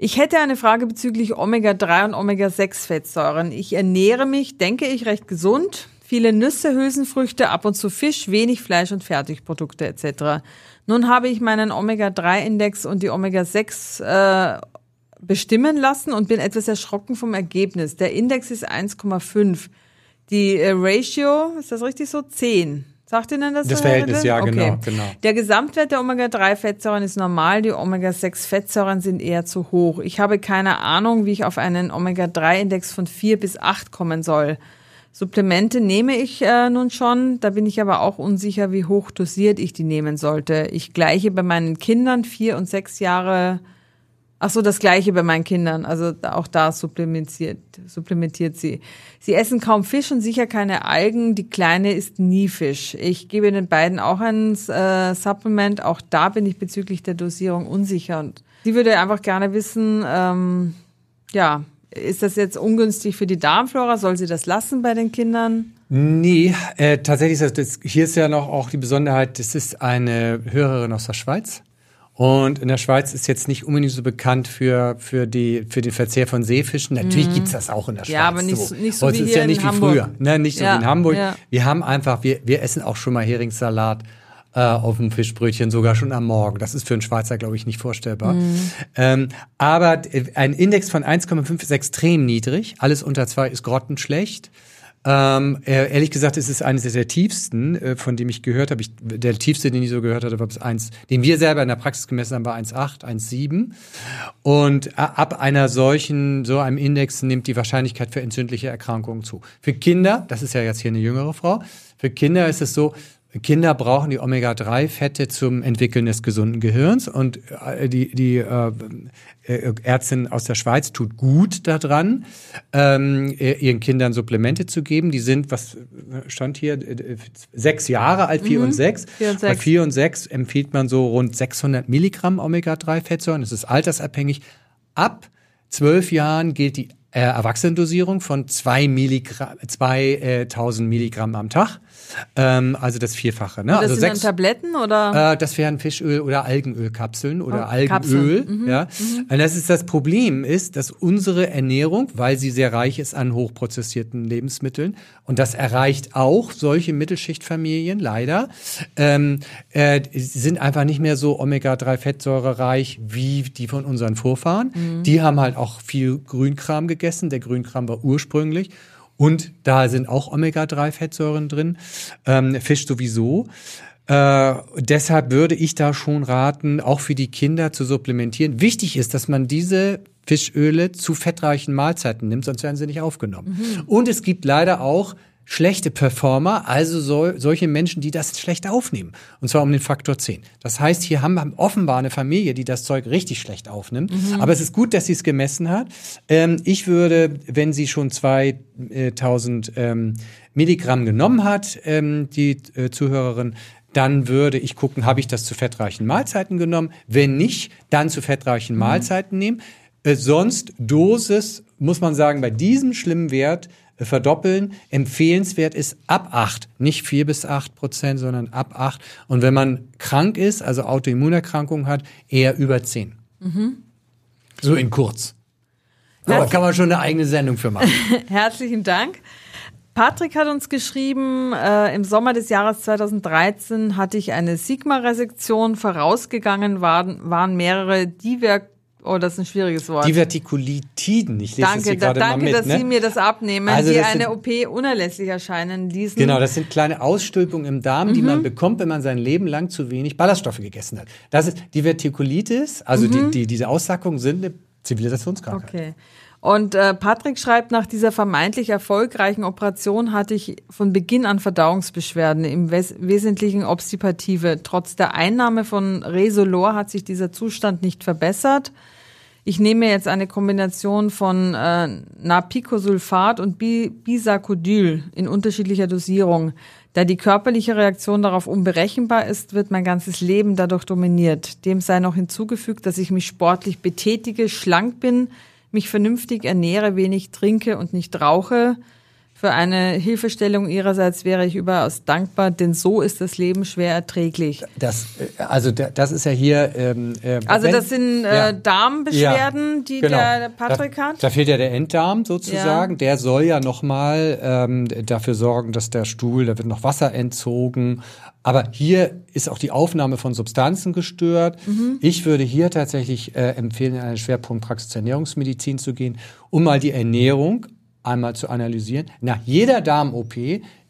Ich hätte eine Frage bezüglich Omega-3 und Omega-6-Fettsäuren. Ich ernähre mich, denke ich, recht gesund. Viele Nüsse, Hülsenfrüchte, ab und zu Fisch, wenig Fleisch und Fertigprodukte etc. Nun habe ich meinen Omega-3-Index und die Omega-6 äh, bestimmen lassen und bin etwas erschrocken vom Ergebnis. Der Index ist 1,5. Die äh, Ratio, ist das richtig so? 10. Sagt Ihnen das Das Verhältnis, ja, okay. genau, genau. Der Gesamtwert der Omega-3-Fettsäuren ist normal, die Omega-6-Fettsäuren sind eher zu hoch. Ich habe keine Ahnung, wie ich auf einen Omega-3-Index von 4 bis 8 kommen soll. Supplemente nehme ich äh, nun schon, da bin ich aber auch unsicher, wie hoch dosiert ich die nehmen sollte. Ich gleiche bei meinen Kindern vier und sechs Jahre Ach so, das gleiche bei meinen Kindern. Also auch da supplementiert, supplementiert sie. Sie essen kaum Fisch und sicher keine Algen. Die Kleine isst nie Fisch. Ich gebe den beiden auch ein äh, Supplement. Auch da bin ich bezüglich der Dosierung unsicher. Und sie würde einfach gerne wissen, ähm, ja, ist das jetzt ungünstig für die Darmflora? Soll sie das lassen bei den Kindern? Nee, äh, tatsächlich ist das, hier ist ja noch auch die Besonderheit, das ist eine Hörerin aus der Schweiz. Und in der Schweiz ist jetzt nicht unbedingt so bekannt für, für, die, für den Verzehr von Seefischen. Natürlich gibt's das auch in der Schweiz. Mhm. Ja, aber nicht so- nicht so wie ist ja in nicht wie Hamburg. früher. Ne? Nicht so Ja, wie in Hamburg. ja. Wir haben einfach, wir, wir essen auch schon mal Heringssalat äh, auf dem Fischbrötchen, sogar schon am Morgen. Das ist für einen Schweizer, glaube ich, nicht vorstellbar. Mhm. Ähm, aber ein Index von 1,5 ist extrem niedrig. Alles unter zwei ist grottenschlecht. Ähm, äh, ehrlich gesagt, es ist eines der tiefsten, äh, von dem ich gehört habe. Ich, der tiefste, den ich so gehört hatte, war bis 1, den wir selber in der Praxis gemessen haben, war 1,8, 1,7. Und ab einer solchen, so einem Index nimmt die Wahrscheinlichkeit für entzündliche Erkrankungen zu. Für Kinder, das ist ja jetzt hier eine jüngere Frau, für Kinder ist es so, Kinder brauchen die Omega-3-Fette zum Entwickeln des gesunden Gehirns und äh, die, die äh, äh, Ärztin aus der Schweiz tut gut daran, ähm, ihren Kindern Supplemente zu geben. Die sind, was stand hier, sechs Jahre alt, vier mhm. und sechs. Vier und sechs. Bei vier und sechs empfiehlt man so rund 600 Milligramm Omega-3-Fettsäuren. Das ist altersabhängig. Ab zwölf Jahren gilt die äh, Erwachsenendosierung von zwei Milligramm, 2000 Milligramm am Tag. Ähm, also das Vierfache. Ne? Und das also sind sechs, dann Tabletten oder? Äh, das wären Fischöl oder Algenölkapseln oder oh, Algenöl. Mhm. Ja. Mhm. Und das ist das Problem, ist, dass unsere Ernährung, weil sie sehr reich ist an hochprozessierten Lebensmitteln, und das erreicht auch solche Mittelschichtfamilien leider, ähm, äh, sind einfach nicht mehr so Omega-3-Fettsäure reich wie die von unseren Vorfahren. Mhm. Die haben halt auch viel Grünkram gegessen. Der Grünkram war ursprünglich. Und da sind auch Omega-3-Fettsäuren drin, ähm, Fisch sowieso. Äh, deshalb würde ich da schon raten, auch für die Kinder zu supplementieren. Wichtig ist, dass man diese Fischöle zu fettreichen Mahlzeiten nimmt, sonst werden sie nicht aufgenommen. Mhm. Und es gibt leider auch schlechte Performer, also so, solche Menschen, die das schlecht aufnehmen. Und zwar um den Faktor 10. Das heißt, hier haben wir offenbar eine Familie, die das Zeug richtig schlecht aufnimmt. Mhm. Aber es ist gut, dass sie es gemessen hat. Ähm, ich würde, wenn sie schon 2000 ähm, Milligramm genommen hat, ähm, die äh, Zuhörerin, dann würde ich gucken, habe ich das zu fettreichen Mahlzeiten genommen? Wenn nicht, dann zu fettreichen mhm. Mahlzeiten nehmen. Äh, sonst Dosis, muss man sagen, bei diesem schlimmen Wert verdoppeln. Empfehlenswert ist ab acht, nicht vier bis acht Prozent, sondern ab acht. Und wenn man krank ist, also Autoimmunerkrankungen hat, eher über zehn. Mhm. So in kurz. Da kann man schon eine eigene Sendung für machen. Herzlichen Dank. Patrick hat uns geschrieben, äh, im Sommer des Jahres 2013 hatte ich eine Sigma-Resektion. Vorausgegangen waren, waren mehrere Diver Oh, das ist ein schwieriges Wort. Divertikulitiden. Ich lese danke, das hier da, danke, mal mit, dass ne? Sie mir das abnehmen, also die eine OP unerlässlich erscheinen ließen. Genau, das sind kleine Ausstülpungen im Darm, mhm. die man bekommt, wenn man sein Leben lang zu wenig Ballaststoffe gegessen hat. Das ist Divertikulitis, also mhm. die, die, diese Aussackungen sind eine Zivilisationskrankheit. Okay. Und äh, Patrick schreibt, nach dieser vermeintlich erfolgreichen Operation hatte ich von Beginn an Verdauungsbeschwerden, im Wes Wesentlichen Obstipative. Trotz der Einnahme von Resolor hat sich dieser Zustand nicht verbessert. Ich nehme jetzt eine Kombination von äh, Napicosulfat und Bi Bisacodyl in unterschiedlicher Dosierung. Da die körperliche Reaktion darauf unberechenbar ist, wird mein ganzes Leben dadurch dominiert. Dem sei noch hinzugefügt, dass ich mich sportlich betätige, schlank bin, mich vernünftig ernähre, wenig trinke und nicht rauche. Für eine Hilfestellung Ihrerseits wäre ich überaus dankbar, denn so ist das Leben schwer erträglich. Das, äh, also das ist ja hier. Ähm, äh, also das sind äh, ja. Darmbeschwerden, ja, die genau. der Patrick da, hat. Da fehlt ja der Enddarm sozusagen. Ja. Der soll ja nochmal ähm, dafür sorgen, dass der Stuhl, da wird noch Wasser entzogen. Aber hier ist auch die Aufnahme von Substanzen gestört. Mhm. Ich würde hier tatsächlich äh, empfehlen, in eine Schwerpunktpraxis Ernährungsmedizin zu gehen, um mal die Ernährung einmal zu analysieren. Nach jeder Darm-OP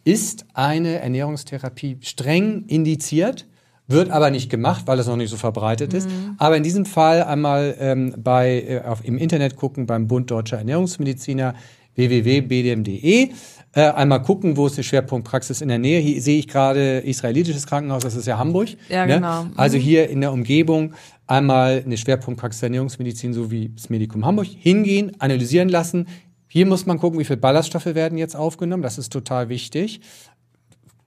ist eine Ernährungstherapie streng indiziert, wird aber nicht gemacht, weil es noch nicht so verbreitet ist. Mhm. Aber in diesem Fall einmal ähm, bei, äh, auf, im Internet gucken beim Bund Deutscher Ernährungsmediziner www.bdm.de. Äh, einmal gucken, wo ist die Schwerpunktpraxis in der Nähe. Hier sehe ich gerade israelitisches Krankenhaus, das ist ja Hamburg. Ja, ne? genau. Mhm. Also hier in der Umgebung einmal eine Schwerpunktpraxis der Ernährungsmedizin, so wie das Medikum Hamburg, hingehen, analysieren lassen, hier muss man gucken, wie viele Ballaststoffe werden jetzt aufgenommen. Das ist total wichtig.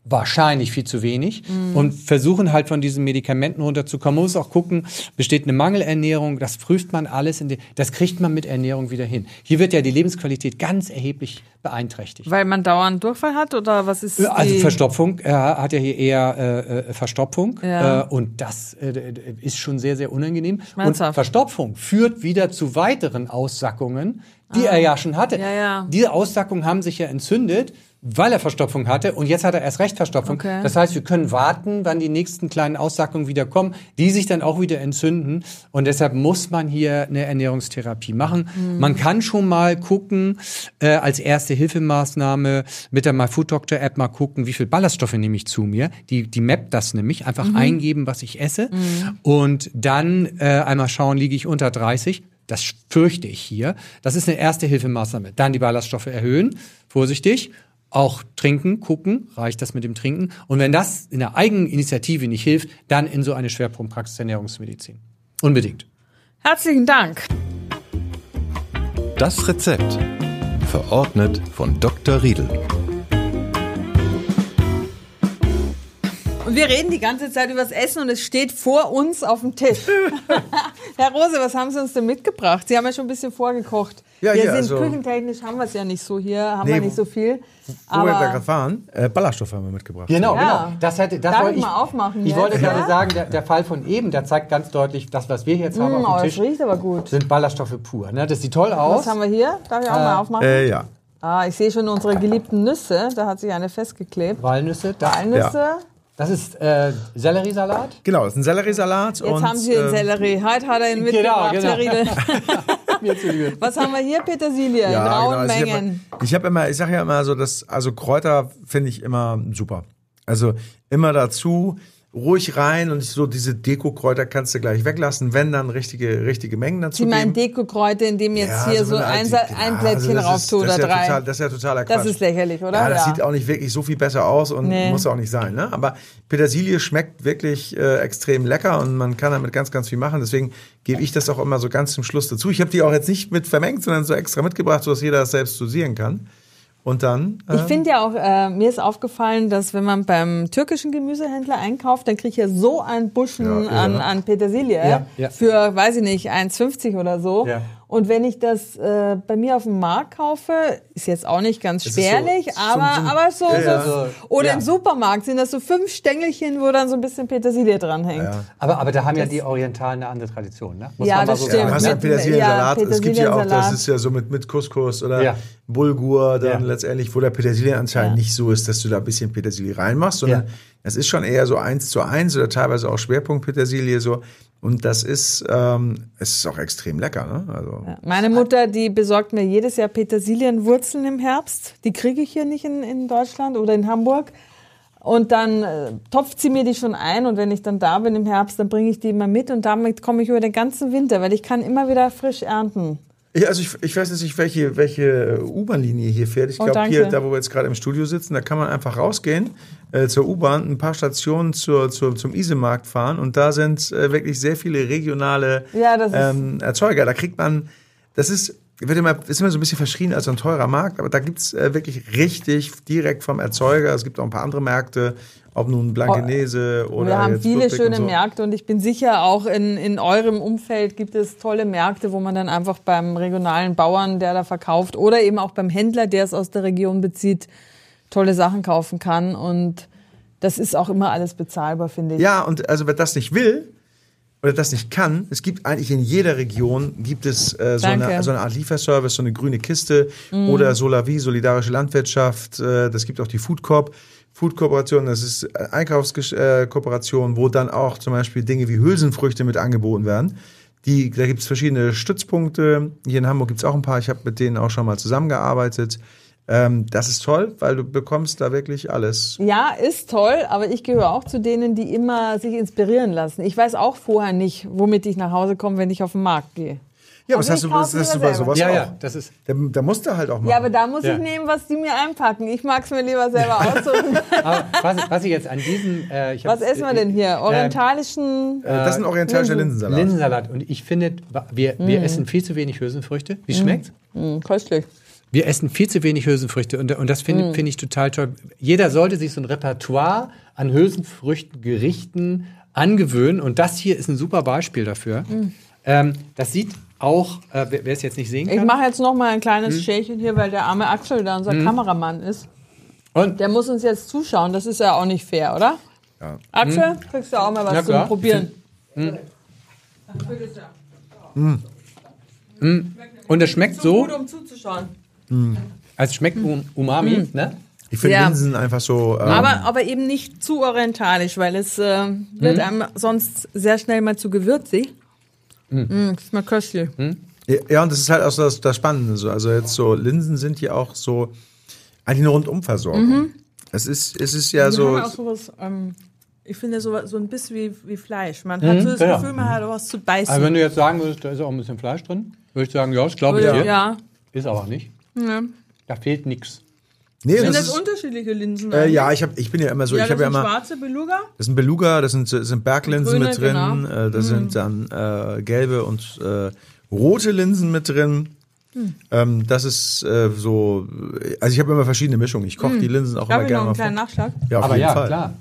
Wahrscheinlich viel zu wenig. Mhm. Und versuchen halt von diesen Medikamenten runterzukommen. Man muss auch gucken, besteht eine Mangelernährung. Das prüft man alles. Das kriegt man mit Ernährung wieder hin. Hier wird ja die Lebensqualität ganz erheblich beeinträchtigt. Weil man dauernd Durchfall hat oder was ist Also Verstopfung, er hat ja hier eher äh, äh, Verstopfung ja. äh, und das äh, ist schon sehr, sehr unangenehm. Und Verstopfung führt wieder zu weiteren Aussackungen, die ah. er ja schon hatte. Ja, ja. Diese Aussackungen haben sich ja entzündet weil er Verstopfung hatte und jetzt hat er erst recht Verstopfung. Okay. Das heißt, wir können warten, wann die nächsten kleinen Aussackungen wieder kommen, die sich dann auch wieder entzünden und deshalb muss man hier eine Ernährungstherapie machen. Mhm. Man kann schon mal gucken, äh, als erste Hilfemaßnahme mit der MyFoodDoctor App mal gucken, wie viel Ballaststoffe nehme ich zu mir. Die, die mappt das nämlich, einfach mhm. eingeben, was ich esse mhm. und dann äh, einmal schauen, liege ich unter 30. Das fürchte ich hier. Das ist eine erste Hilfemaßnahme. Dann die Ballaststoffe erhöhen, vorsichtig auch trinken, gucken, reicht das mit dem Trinken. Und wenn das in der eigenen Initiative nicht hilft, dann in so eine Schwerpunktpraxis der Ernährungsmedizin. Unbedingt. Herzlichen Dank. Das Rezept. Verordnet von Dr. Riedel. Und wir reden die ganze Zeit über das Essen und es steht vor uns auf dem Tisch. Herr Rose, was haben Sie uns denn mitgebracht? Sie haben ja schon ein bisschen vorgekocht. Ja, wir hier, sind also- küchentechnisch haben wir es ja nicht so hier, haben Nee, wir nicht so viel. Wo wir da gerade waren, äh, Ballaststoffe haben wir mitgebracht. Genau, Ja. genau. Das hätte, das Darf wollte ich mal aufmachen Ich jetzt? wollte Ja? gerade sagen, der, der Fall von eben, der zeigt ganz deutlich, das, was wir jetzt haben Mm, auf oh, dem das Tisch, riecht aber gut. sind Ballaststoffe pur. Ne? Das sieht toll aus. Was haben wir hier? Darf ich auch mal aufmachen? Äh, ja. Ah, ich sehe schon unsere geliebten Nüsse. Da hat sich eine festgeklebt. Walnüsse. Das, Walnüsse. Das ist äh, Selleriesalat. Genau, das ist ein Selleriesalat. Jetzt und, haben Sie den ähm, Sellerie. Heute hat er ihn mitgebracht, genau. Lieben. Was haben wir hier? Petersilie in rauen also ich Mengen. hab- Ich habe immer, ich sage ja immer so, dass also Kräuter finde ich immer super. Also immer dazu ruhig rein und so diese Deko-Kräuter kannst du gleich weglassen, wenn dann richtige richtige Mengen dazu Sie meinen. Dekokräuter, indem jetzt Ja, hier so ein, halt- ein ja, Blättchen also rauf das oder ja drei. Total, das ist ja totaler Quatsch. Das ist lächerlich, oder? Ja, das Ja. sieht auch nicht wirklich so viel besser aus und Nee. muss auch nicht sein. Ne? Aber Petersilie schmeckt wirklich äh, extrem lecker und man kann damit ganz, ganz viel machen. Deswegen gebe ich das auch immer so ganz zum Schluss dazu. Ich habe die auch jetzt nicht mit vermengt, sondern so extra mitgebracht, sodass jeder das selbst dosieren kann. Und dann. Ich ähm, finde ja auch, äh, mir ist aufgefallen, dass wenn man beim türkischen Gemüsehändler einkauft, dann kriege ich ja so einen Buschen Ja, ja. an, an Petersilie Ja, ja. für, weiß ich nicht, 1,50 oder so. Und wenn ich das äh, bei mir auf dem Markt kaufe, ist jetzt auch nicht ganz spärlich, so- aber, so- aber so, Ja, so ja. oder Ja. im Supermarkt sind das so fünf Stängelchen, wo dann so ein bisschen Petersilie dranhängt. Ja. Aber, aber da haben ja die Orientalen eine andere Tradition. Ne? Muss Ja, man mal das so stimmt. Sagen, hast ja Mit- Petersiliensalat. ja, es gibt ja auch, das Petersiliensalat. ist ja so mit, mit Couscous oder Ja. Bulgur dann Ja. letztendlich, wo der Petersilien anscheinend Ja. nicht so ist, dass du da ein bisschen Petersilie reinmachst, sondern Ja. es ist schon eher so eins zu eins oder teilweise auch Schwerpunkt Petersilie so. Und das ist, ähm, es ist auch extrem lecker, ne? Also, Meine Mutter, die besorgt mir jedes Jahr Petersilienwurzeln im Herbst. Die kriege ich hier nicht in, in Deutschland oder in Hamburg. Und dann äh, topft sie mir die schon ein und wenn ich dann da bin im Herbst, dann bringe ich die immer mit und damit komme ich über den ganzen Winter, weil ich kann immer wieder frisch ernten. Ja, also ich, ich weiß jetzt nicht, welche, welche U-Bahn-Linie hier fährt. Ich Oh, glaube, hier, da wo wir jetzt gerade im Studio sitzen, da kann man einfach rausgehen äh, zur U-Bahn, ein paar Stationen zur, zur, zum Isemarkt fahren und da sind äh, wirklich sehr viele regionale Ja, ähm, Erzeuger. Da kriegt man, das ist, wird immer, ist immer so ein bisschen verschrien als ein teurer Markt, aber da gibt's äh, wirklich richtig direkt vom Erzeuger. Es gibt auch ein paar andere Märkte, ob nun Blankenese oder Wir haben viele Ludwig schöne und so. Märkte und ich bin sicher, auch in, in eurem Umfeld gibt es tolle Märkte, wo man dann einfach beim regionalen Bauern, der da verkauft, oder eben auch beim Händler, der es aus der Region bezieht, tolle Sachen kaufen kann. Und das ist auch immer alles bezahlbar, finde ich. Ja, und also wer das nicht will oder das nicht kann, es gibt eigentlich in jeder Region gibt es äh, so, eine, so eine Art Lieferservice, so eine grüne Kiste oder Solavi, solidarische Landwirtschaft. Äh, das gibt auch die Food Corp. Food Kooperation, das ist Einkaufskooperation, wo dann auch zum Beispiel Dinge wie Hülsenfrüchte mit angeboten werden. Die, da gibt es verschiedene Stützpunkte. Hier in Hamburg gibt es auch ein paar. Ich habe mit denen auch schon mal zusammengearbeitet. Ähm, das ist toll, weil du bekommst da wirklich alles. Ja, ist toll, aber ich gehöre auch zu denen, die immer sich inspirieren lassen. Ich weiß auch vorher nicht, womit ich nach Hause komme, wenn ich auf den Markt gehe. Ja, Also was hast ich du, das hast du bei sowas Ja, auch. ja, das ist. Da, da musst du halt auch machen. Ja, aber da muss Ja. ich nehmen, was die mir einpacken. Ich mag es mir lieber selber aussuchen. Aber was, was ich jetzt an diesem. Äh, ich was essen wir denn hier? Orientalischen. Äh, das ist ein orientalischer Linsen. Linsensalat. Linsensalat. Und ich finde, wir, wir essen viel zu wenig Hülsenfrüchte. Wie schmeckt's? Hm, köstlich. Wir essen viel zu wenig Hülsenfrüchte und, und das finde finde ich total toll. Jeder sollte sich so ein Repertoire an Hülsenfrüchten, Gerichten angewöhnen und das hier ist ein super Beispiel dafür. Ähm, das sieht auch, äh, wer es jetzt nicht sehen Ich kann. mache jetzt noch mal ein kleines Schälchen hier, weil der arme Axel, der unser Kameramann ist, Und der muss uns jetzt zuschauen. Das ist ja auch nicht fair, oder? Ja. Axel, kriegst du auch mal was Ja, zum. Probieren. und es schmeckt so, um zuzuschauen. Es schmeckt um, Umami, ne? Ich finde Ja. Linsen einfach so. Ähm, Aber, aber eben nicht zu orientalisch, weil es äh, wird einem sonst sehr schnell mal zu gewürzig. Mm. das ist mal köstlich. ja, und das ist halt auch so das, das Spannende. So. Also jetzt so Linsen sind ja auch so eigentlich eine Rundumversorgung. Es ist, es ist ja Die so. haben auch sowas, ähm, ich finde so, so ein bisschen wie, wie Fleisch. Man hat so das genau. Gefühl, man hat was zu beißen. Aber wenn du jetzt sagen würdest, da ist auch ein bisschen Fleisch drin, würde ich sagen, ja, das glaube ich ja. ja. Ist aber nicht. Ja. Da fehlt nichts. Nee, Sind das das ist, unterschiedliche Linsen? äh, ja, ich, hab, ich bin ja immer so, ja, ich das habe ja sind immer, schwarze Beluga. das sind Beluga, das sind, das sind Berglinsen Grüne, mit drin, genau. Mhm. äh, da sind dann äh, gelbe und äh, rote Linsen mit drin. Hm. Ähm, das ist äh, so, also ich habe immer verschiedene Mischungen. Ich koche die Linsen auch Darf immer ich noch gerne einen mal kleinen vor. Nachschlag? Ja, auf Aber jeden ja, Fall. klar.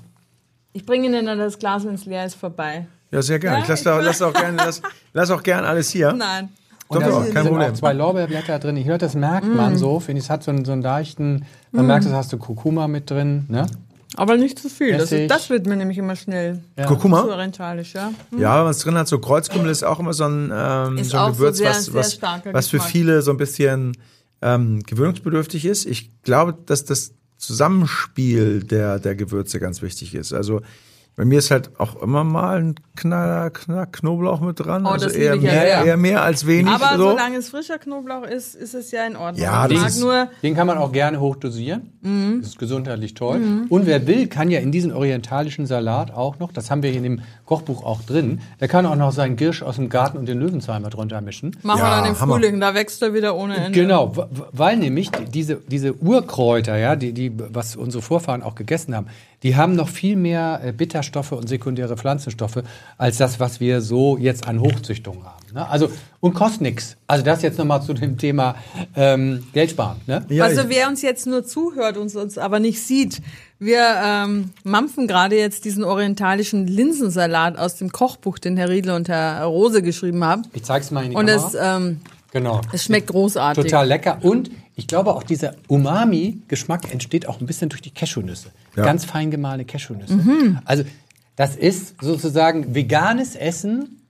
Ich bringe Ihnen dann das Glas, wenn es leer ist, vorbei. Ja, sehr gerne. Ja, ich lasse da, lass auch gerne, lass, lass auch gern alles hier. Nein. Doch, Und da sind kein Problem. auch zwei Lorbeerblätter drin. Ich höre, das merkt Mm. man so. Finde ich, es hat so einen, so einen leichten, man merkt, es hast du Kurkuma mit drin. Ne? Aber nicht zu viel. Das, ist, das wird mir nämlich immer schnell Ja. Kurkuma? zu orientalisch, ja. Ja, wenn man es drin hat, so Kreuzkümmel ist auch immer so ein, ähm, Ist so ein auch so Gewürz, sehr- was, sehr was, was für viele so ein bisschen ähm, gewöhnungsbedürftig ist. Ich glaube, dass das Zusammenspiel der, der Gewürze ganz wichtig ist. Also bei mir ist halt auch immer mal ein Knaller, Knaller Knoblauch mit dran. Oh, also das eher ich ja mehr, sehr. eher mehr als wenig. Aber so. solange es frischer Knoblauch ist, ist es ja in Ordnung. Ja, ich das mag ist- nur, Den kann man auch gerne hochdosieren. Mhm. Das ist gesundheitlich toll. Und wer will, kann ja in diesen orientalischen Salat auch noch, das haben wir hier in dem Kochbuch auch drin, der kann auch noch seinen Girsch aus dem Garten und den Löwenzahn mit drunter mischen. machen Ja, wir dann im Hammer. Frühling, da wächst er wieder ohne Ende. Genau, weil nämlich die- diese, diese Urkräuter, ja, die, die, was unsere Vorfahren auch gegessen haben, die haben noch viel mehr äh, Bitterstoffe und sekundäre Pflanzenstoffe als das, was wir so jetzt an Hochzüchtung haben. Ne? Also, und kostet nix. Also das jetzt nochmal zu dem Thema ähm, Geld sparen. Ne? Ja, also wer uns jetzt nur zuhört und uns aber nicht sieht, wir ähm, mampfen gerade jetzt diesen orientalischen Linsensalat aus dem Kochbuch, den Herr Riedle und Herr Rose geschrieben haben. Ich zeig's mal in die Und es, Kamera. ähm, genau. es schmeckt großartig. Total lecker. Und ich glaube auch dieser Umami-Geschmack entsteht auch ein bisschen durch die Cashewnüsse. Ja. Ganz fein gemahlene Cashewnüsse. Mhm. Also das ist sozusagen veganes Essen,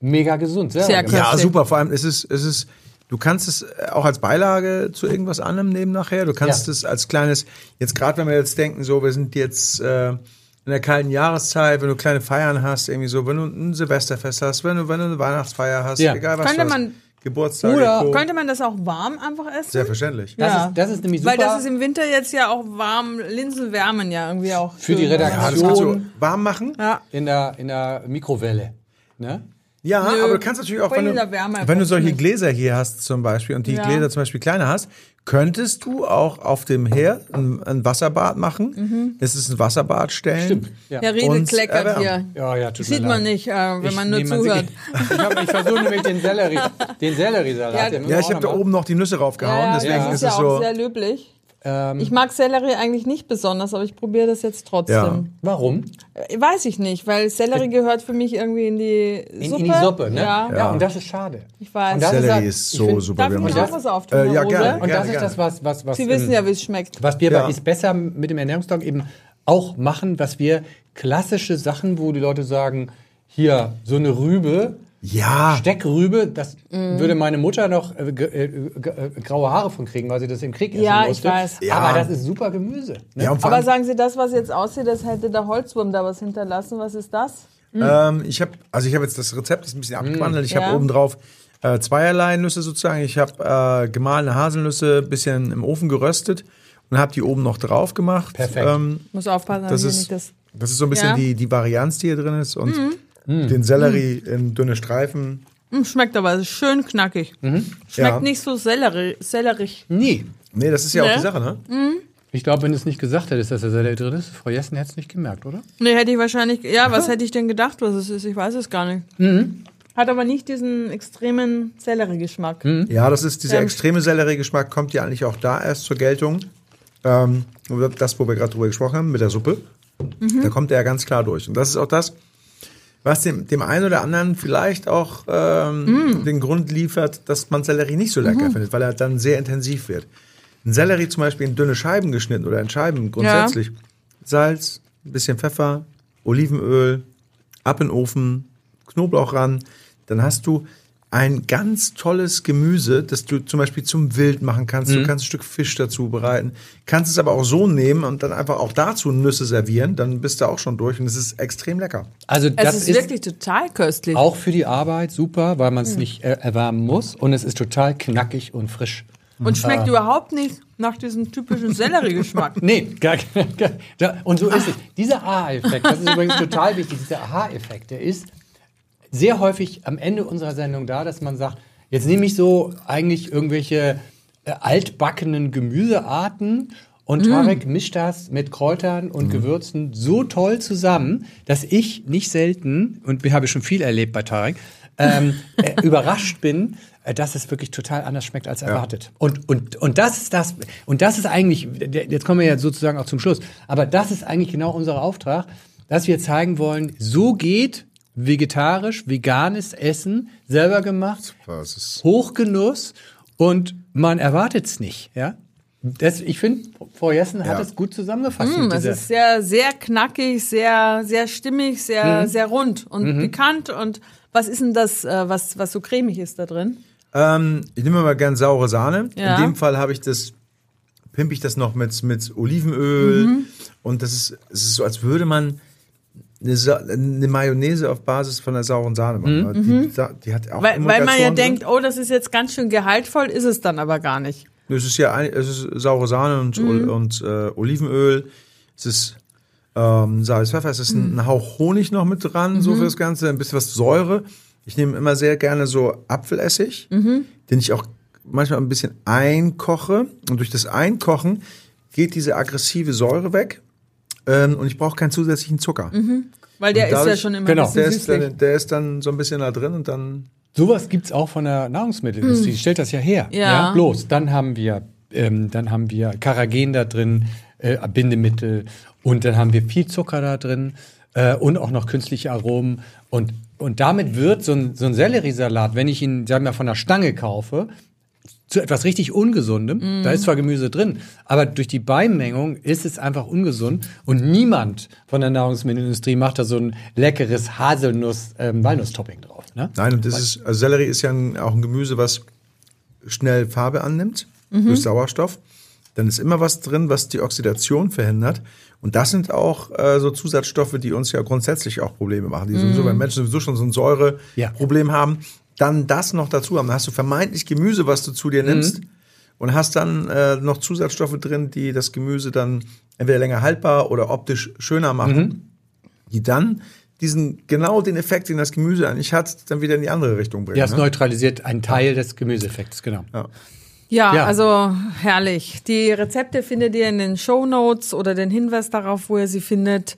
mega gesund. Sehr, Sehr. Ja, super. Vor allem ist es, ist es, du kannst es auch als Beilage zu irgendwas anderem nehmen nachher. Du kannst Ja. es als kleines, jetzt gerade wenn wir jetzt denken, so, wir sind jetzt äh, in der kalten Jahreszeit, wenn du kleine Feiern hast, irgendwie so, wenn du ein Silvesterfest hast, wenn du, wenn du eine Weihnachtsfeier hast, Ja. egal was Könnte du hast, man- Geburtstag, Oder- Co. Könnte man das auch warm einfach essen? Selbstverständlich. Das, Ja. ist, das ist nämlich super Weil das ist im Winter jetzt ja auch warm, Linsen wärmen ja irgendwie auch. Für die. Redaktion. Ja, das kannst du warm machen. Ja. in, der, in der Mikrowelle. Ne? Ja, Nö. aber du kannst natürlich auch, wenn du, wenn du solche nicht. Gläser hier hast zum Beispiel und die Ja. Gläser zum Beispiel kleiner hast, könntest du auch auf dem Herd ein, ein Wasserbad machen. Das ist ein Wasserbad stellen. Stimmt. Ja. Herr Und kleckert erwärmen. hier. Ja, ja, tut Sieht mir man nicht, äh, wenn Ich man nur zuhört. Ich, hab- ich versuche nämlich den Sellerie, den Selleriesalat. Ja, Ja, ich habe da oben noch die Nüsse raufgehauen, Ja, deswegen das ist ist ja es auch so. sehr löblich. Ähm, Ich mag Sellerie eigentlich nicht besonders, aber ich probiere das jetzt trotzdem. warum? Äh, Weiß ich nicht, weil Sellerie gehört für mich irgendwie in die In, Suppe. in die Suppe, ne? Ja. ja, und das ist schade. Ich weiß. Und das Sellerie ja- ist ich so find- super. Darf ich Ihnen auch was auftun, Äh, ja, gerne, Und gerne, das ist das, was, was, was, Sie wissen ähm, ja, wie es schmeckt. was wir Ja. bei Ist Besser mit dem Ernährungstag eben auch machen, was wir klassische Sachen, wo die Leute sagen, hier, so eine Rübe, Ja, Steckrübe, das Mhm. würde meine Mutter noch äh, äh, äh, graue Haare von kriegen, weil sie das im Krieg essen Ja, ich musste. weiß. Ja. Aber das ist super Gemüse. Ne? ja Aber sagen Sie, das, was jetzt aussieht, das hätte der Holzwurm da was hinterlassen. Was ist das? ähm, ich habe also ich habe jetzt das Rezept das ist ein bisschen abgewandelt. Ich Ja. habe oben drauf äh, zweierlei Nüsse sozusagen. Ich habe äh, gemahlene Haselnüsse bisschen im Ofen geröstet und habe die oben noch drauf gemacht. Perfekt. Ähm, Muss aufpassen, das dass das. das ist so ein bisschen Ja. die die Varianz, die hier drin ist und den Sellerie in dünne Streifen. Mm, Schmeckt aber schön knackig. Schmeckt Ja. nicht so sellerie, sellerig. Nie. Nee, das ist ja auch Ne? die Sache, ne? Ich glaube, wenn du es nicht gesagt hättest, dass er Sellerie drin ist, Frau Jessen hätte es nicht gemerkt, oder? Nee, hätte ich wahrscheinlich. Ja, was hätte ich denn gedacht, was es ist? Ich weiß es gar nicht. Hat aber nicht diesen extremen Selleriegeschmack. Ja, das ist dieser Ähm. extreme Selleriegeschmack kommt ja eigentlich auch da erst zur Geltung. Ähm, das, wo wir gerade drüber gesprochen haben, mit der Suppe. Da kommt er ja ganz klar durch. Und das ist auch das, was dem, dem einen oder anderen vielleicht auch ähm, den Grund liefert, dass man Sellerie nicht so lecker findet, weil er dann sehr intensiv wird. Ein Sellerie zum Beispiel in dünne Scheiben geschnitten oder in Scheiben grundsätzlich. Salz, ein bisschen Pfeffer, Olivenöl, ab in den Ofen, Knoblauch ran. Dann hast du ein ganz tolles Gemüse, das du zum Beispiel zum Wild machen kannst. Du kannst ein Stück Fisch dazu bereiten. Kannst es aber auch so nehmen und dann einfach auch dazu Nüsse servieren. Dann bist du auch schon durch und es ist extrem lecker. Also Es das ist, ist, wirklich total köstlich. auch für die Arbeit super, weil man es nicht äh, erwärmen muss und es ist total knackig und frisch. Und schmeckt überhaupt nicht nach diesem typischen Selleriegeschmack. Nee, gar, gar, gar und so ist es. Dieser Aha-Effekt, das ist übrigens total wichtig, dieser Aha-Effekt, der ist sehr häufig am Ende unserer Sendung da, dass man sagt, jetzt nehme ich so eigentlich irgendwelche äh, altbackenen Gemüsearten. Und Tarek mischt das mit Kräutern und Gewürzen so toll zusammen, dass ich nicht selten, und wir haben schon viel erlebt bei Tarek, ähm, äh, überrascht bin, äh, dass es wirklich total anders schmeckt als erwartet. Und, und, und das ist das, und das ist eigentlich, jetzt kommen wir ja sozusagen auch zum Schluss, aber das ist eigentlich genau unser Auftrag, dass wir zeigen wollen, so geht vegetarisch, veganes Essen, selber gemacht, Hochgenuss und man erwartet es nicht, ja. Das, ich finde, Frau Jessen hat Ja. es gut zusammengefasst. Mm, es ist sehr, sehr knackig, sehr, sehr stimmig, sehr, Mhm. sehr rund und pikant. Und was ist denn das, äh, was, was so cremig ist da drin? Ähm, ich nehme mal gern saure Sahne. Ja. In dem Fall habe ich das, pimpe ich das noch mit, mit Olivenöl. Mhm. Und das ist, es ist so, als würde man eine, Sa eine Mayonnaise auf Basis von der sauren Sahne machen. Die, Sa- die hat auch Mhm. Weil, weil man ja denkt, oh, das ist jetzt ganz schön gehaltvoll, ist es dann aber gar nicht. Es ist ja es ist saure Sahne und, Mhm. und äh, Olivenöl. Es ist ähm, Salz, Pfeffer. Es ist Mhm. ein, Hauch Honig noch mit dran, so für das Ganze. Ein bisschen was Säure. Ich nehme immer sehr gerne so Apfelessig, Mhm. den ich auch manchmal ein bisschen einkoche. Und durch das Einkochen geht diese aggressive Säure weg. Ähm, und ich brauche keinen zusätzlichen Zucker. Weil der Und ist ja dadurch- schon immer Genau. ein bisschen Der, ist dann, der ist dann so ein bisschen da drin und dann Sowas gibt's auch von der Nahrungsmittelindustrie. Die stellt das ja her. Ja. Bloß, dann haben wir, ähm, dann haben wir Karagen da drin, äh, Bindemittel und dann haben wir viel Zucker da drin äh, und auch noch künstliche Aromen. Und, und damit wird so ein, so ein Selleriesalat, wenn ich ihn, sagen wir, von der Stange kaufe, zu etwas richtig Ungesundem. Da ist zwar Gemüse drin, aber durch die Beimengung ist es einfach ungesund und niemand von der Nahrungsmittelindustrie macht da so ein leckeres Haselnuss-Walnuss-Topping drauf. Ne? Nein, und das ist, also Sellerie ist ja ein, auch ein Gemüse, was schnell Farbe annimmt durch Sauerstoff. Dann ist immer was drin, was die Oxidation verhindert. Und das sind auch äh, so Zusatzstoffe, die uns ja grundsätzlich auch Probleme machen. Die sowieso, wenn Menschen sowieso schon so ein Säureproblem haben, dann das noch dazu haben. Dann hast du vermeintlich Gemüse, was du zu dir nimmst. Und hast dann äh, noch Zusatzstoffe drin, die das Gemüse dann entweder länger haltbar oder optisch schöner machen die dann diesen genau den Effekt, den das Gemüse eigentlich hat, dann wieder in die andere Richtung bringen. Ja, es ne? neutralisiert einen Teil des Gemüseeffekts, genau. Ja, Ja. also herrlich. Die Rezepte findet ihr in den Show Notes oder den Hinweis darauf, wo ihr sie findet.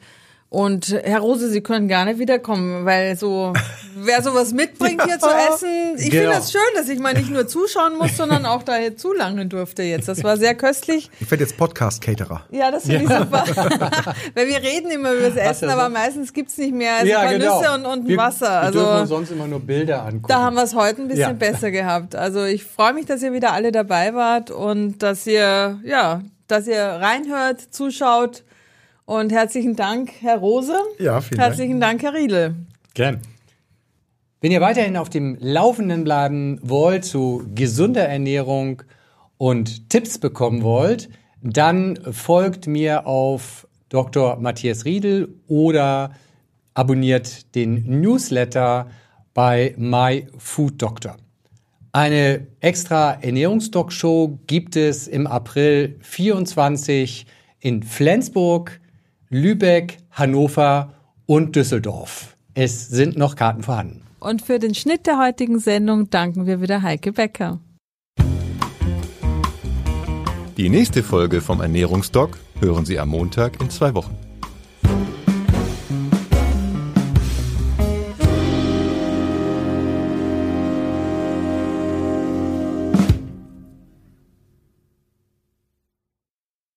Und Herr Rose, Sie können gerne wiederkommen, weil so wer sowas mitbringt hier zu essen, ich Genau. finde das schön, dass ich mal nicht nur zuschauen muss, sondern auch da hier zulangen durfte jetzt. Das war sehr köstlich. Ich werde jetzt Podcast-Caterer. Ja, das finde ich super. Weil wir reden immer über das Essen, ja aber so- meistens gibt's nicht mehr als ein paar Nüsse und, und wir, Wasser. Wir dürfen uns Also sonst immer nur Bilder angucken. da haben wir es heute ein bisschen Ja. besser gehabt. Also ich freue mich, dass ihr wieder alle dabei wart und dass ihr, ja, dass ihr reinhört, zuschaut. Und herzlichen Dank, Herr Rose. Ja, vielen Dank. Herzlichen Dank, Herr Riedel. Gern. Wenn ihr weiterhin auf dem Laufenden bleiben wollt zu gesunder Ernährung und Tipps bekommen wollt, dann folgt mir auf Dr. Matthias Riedel oder abonniert den Newsletter bei My Food Doctor. Eine extra Ernährungsdoc-Show gibt es im April 24 in Flensburg, Lübeck, Hannover und Düsseldorf. Es sind noch Karten vorhanden. Und für den Schnitt der heutigen Sendung danken wir wieder Heike Becker. Die nächste Folge vom Ernährungsdoc hören Sie am Montag in zwei Wochen.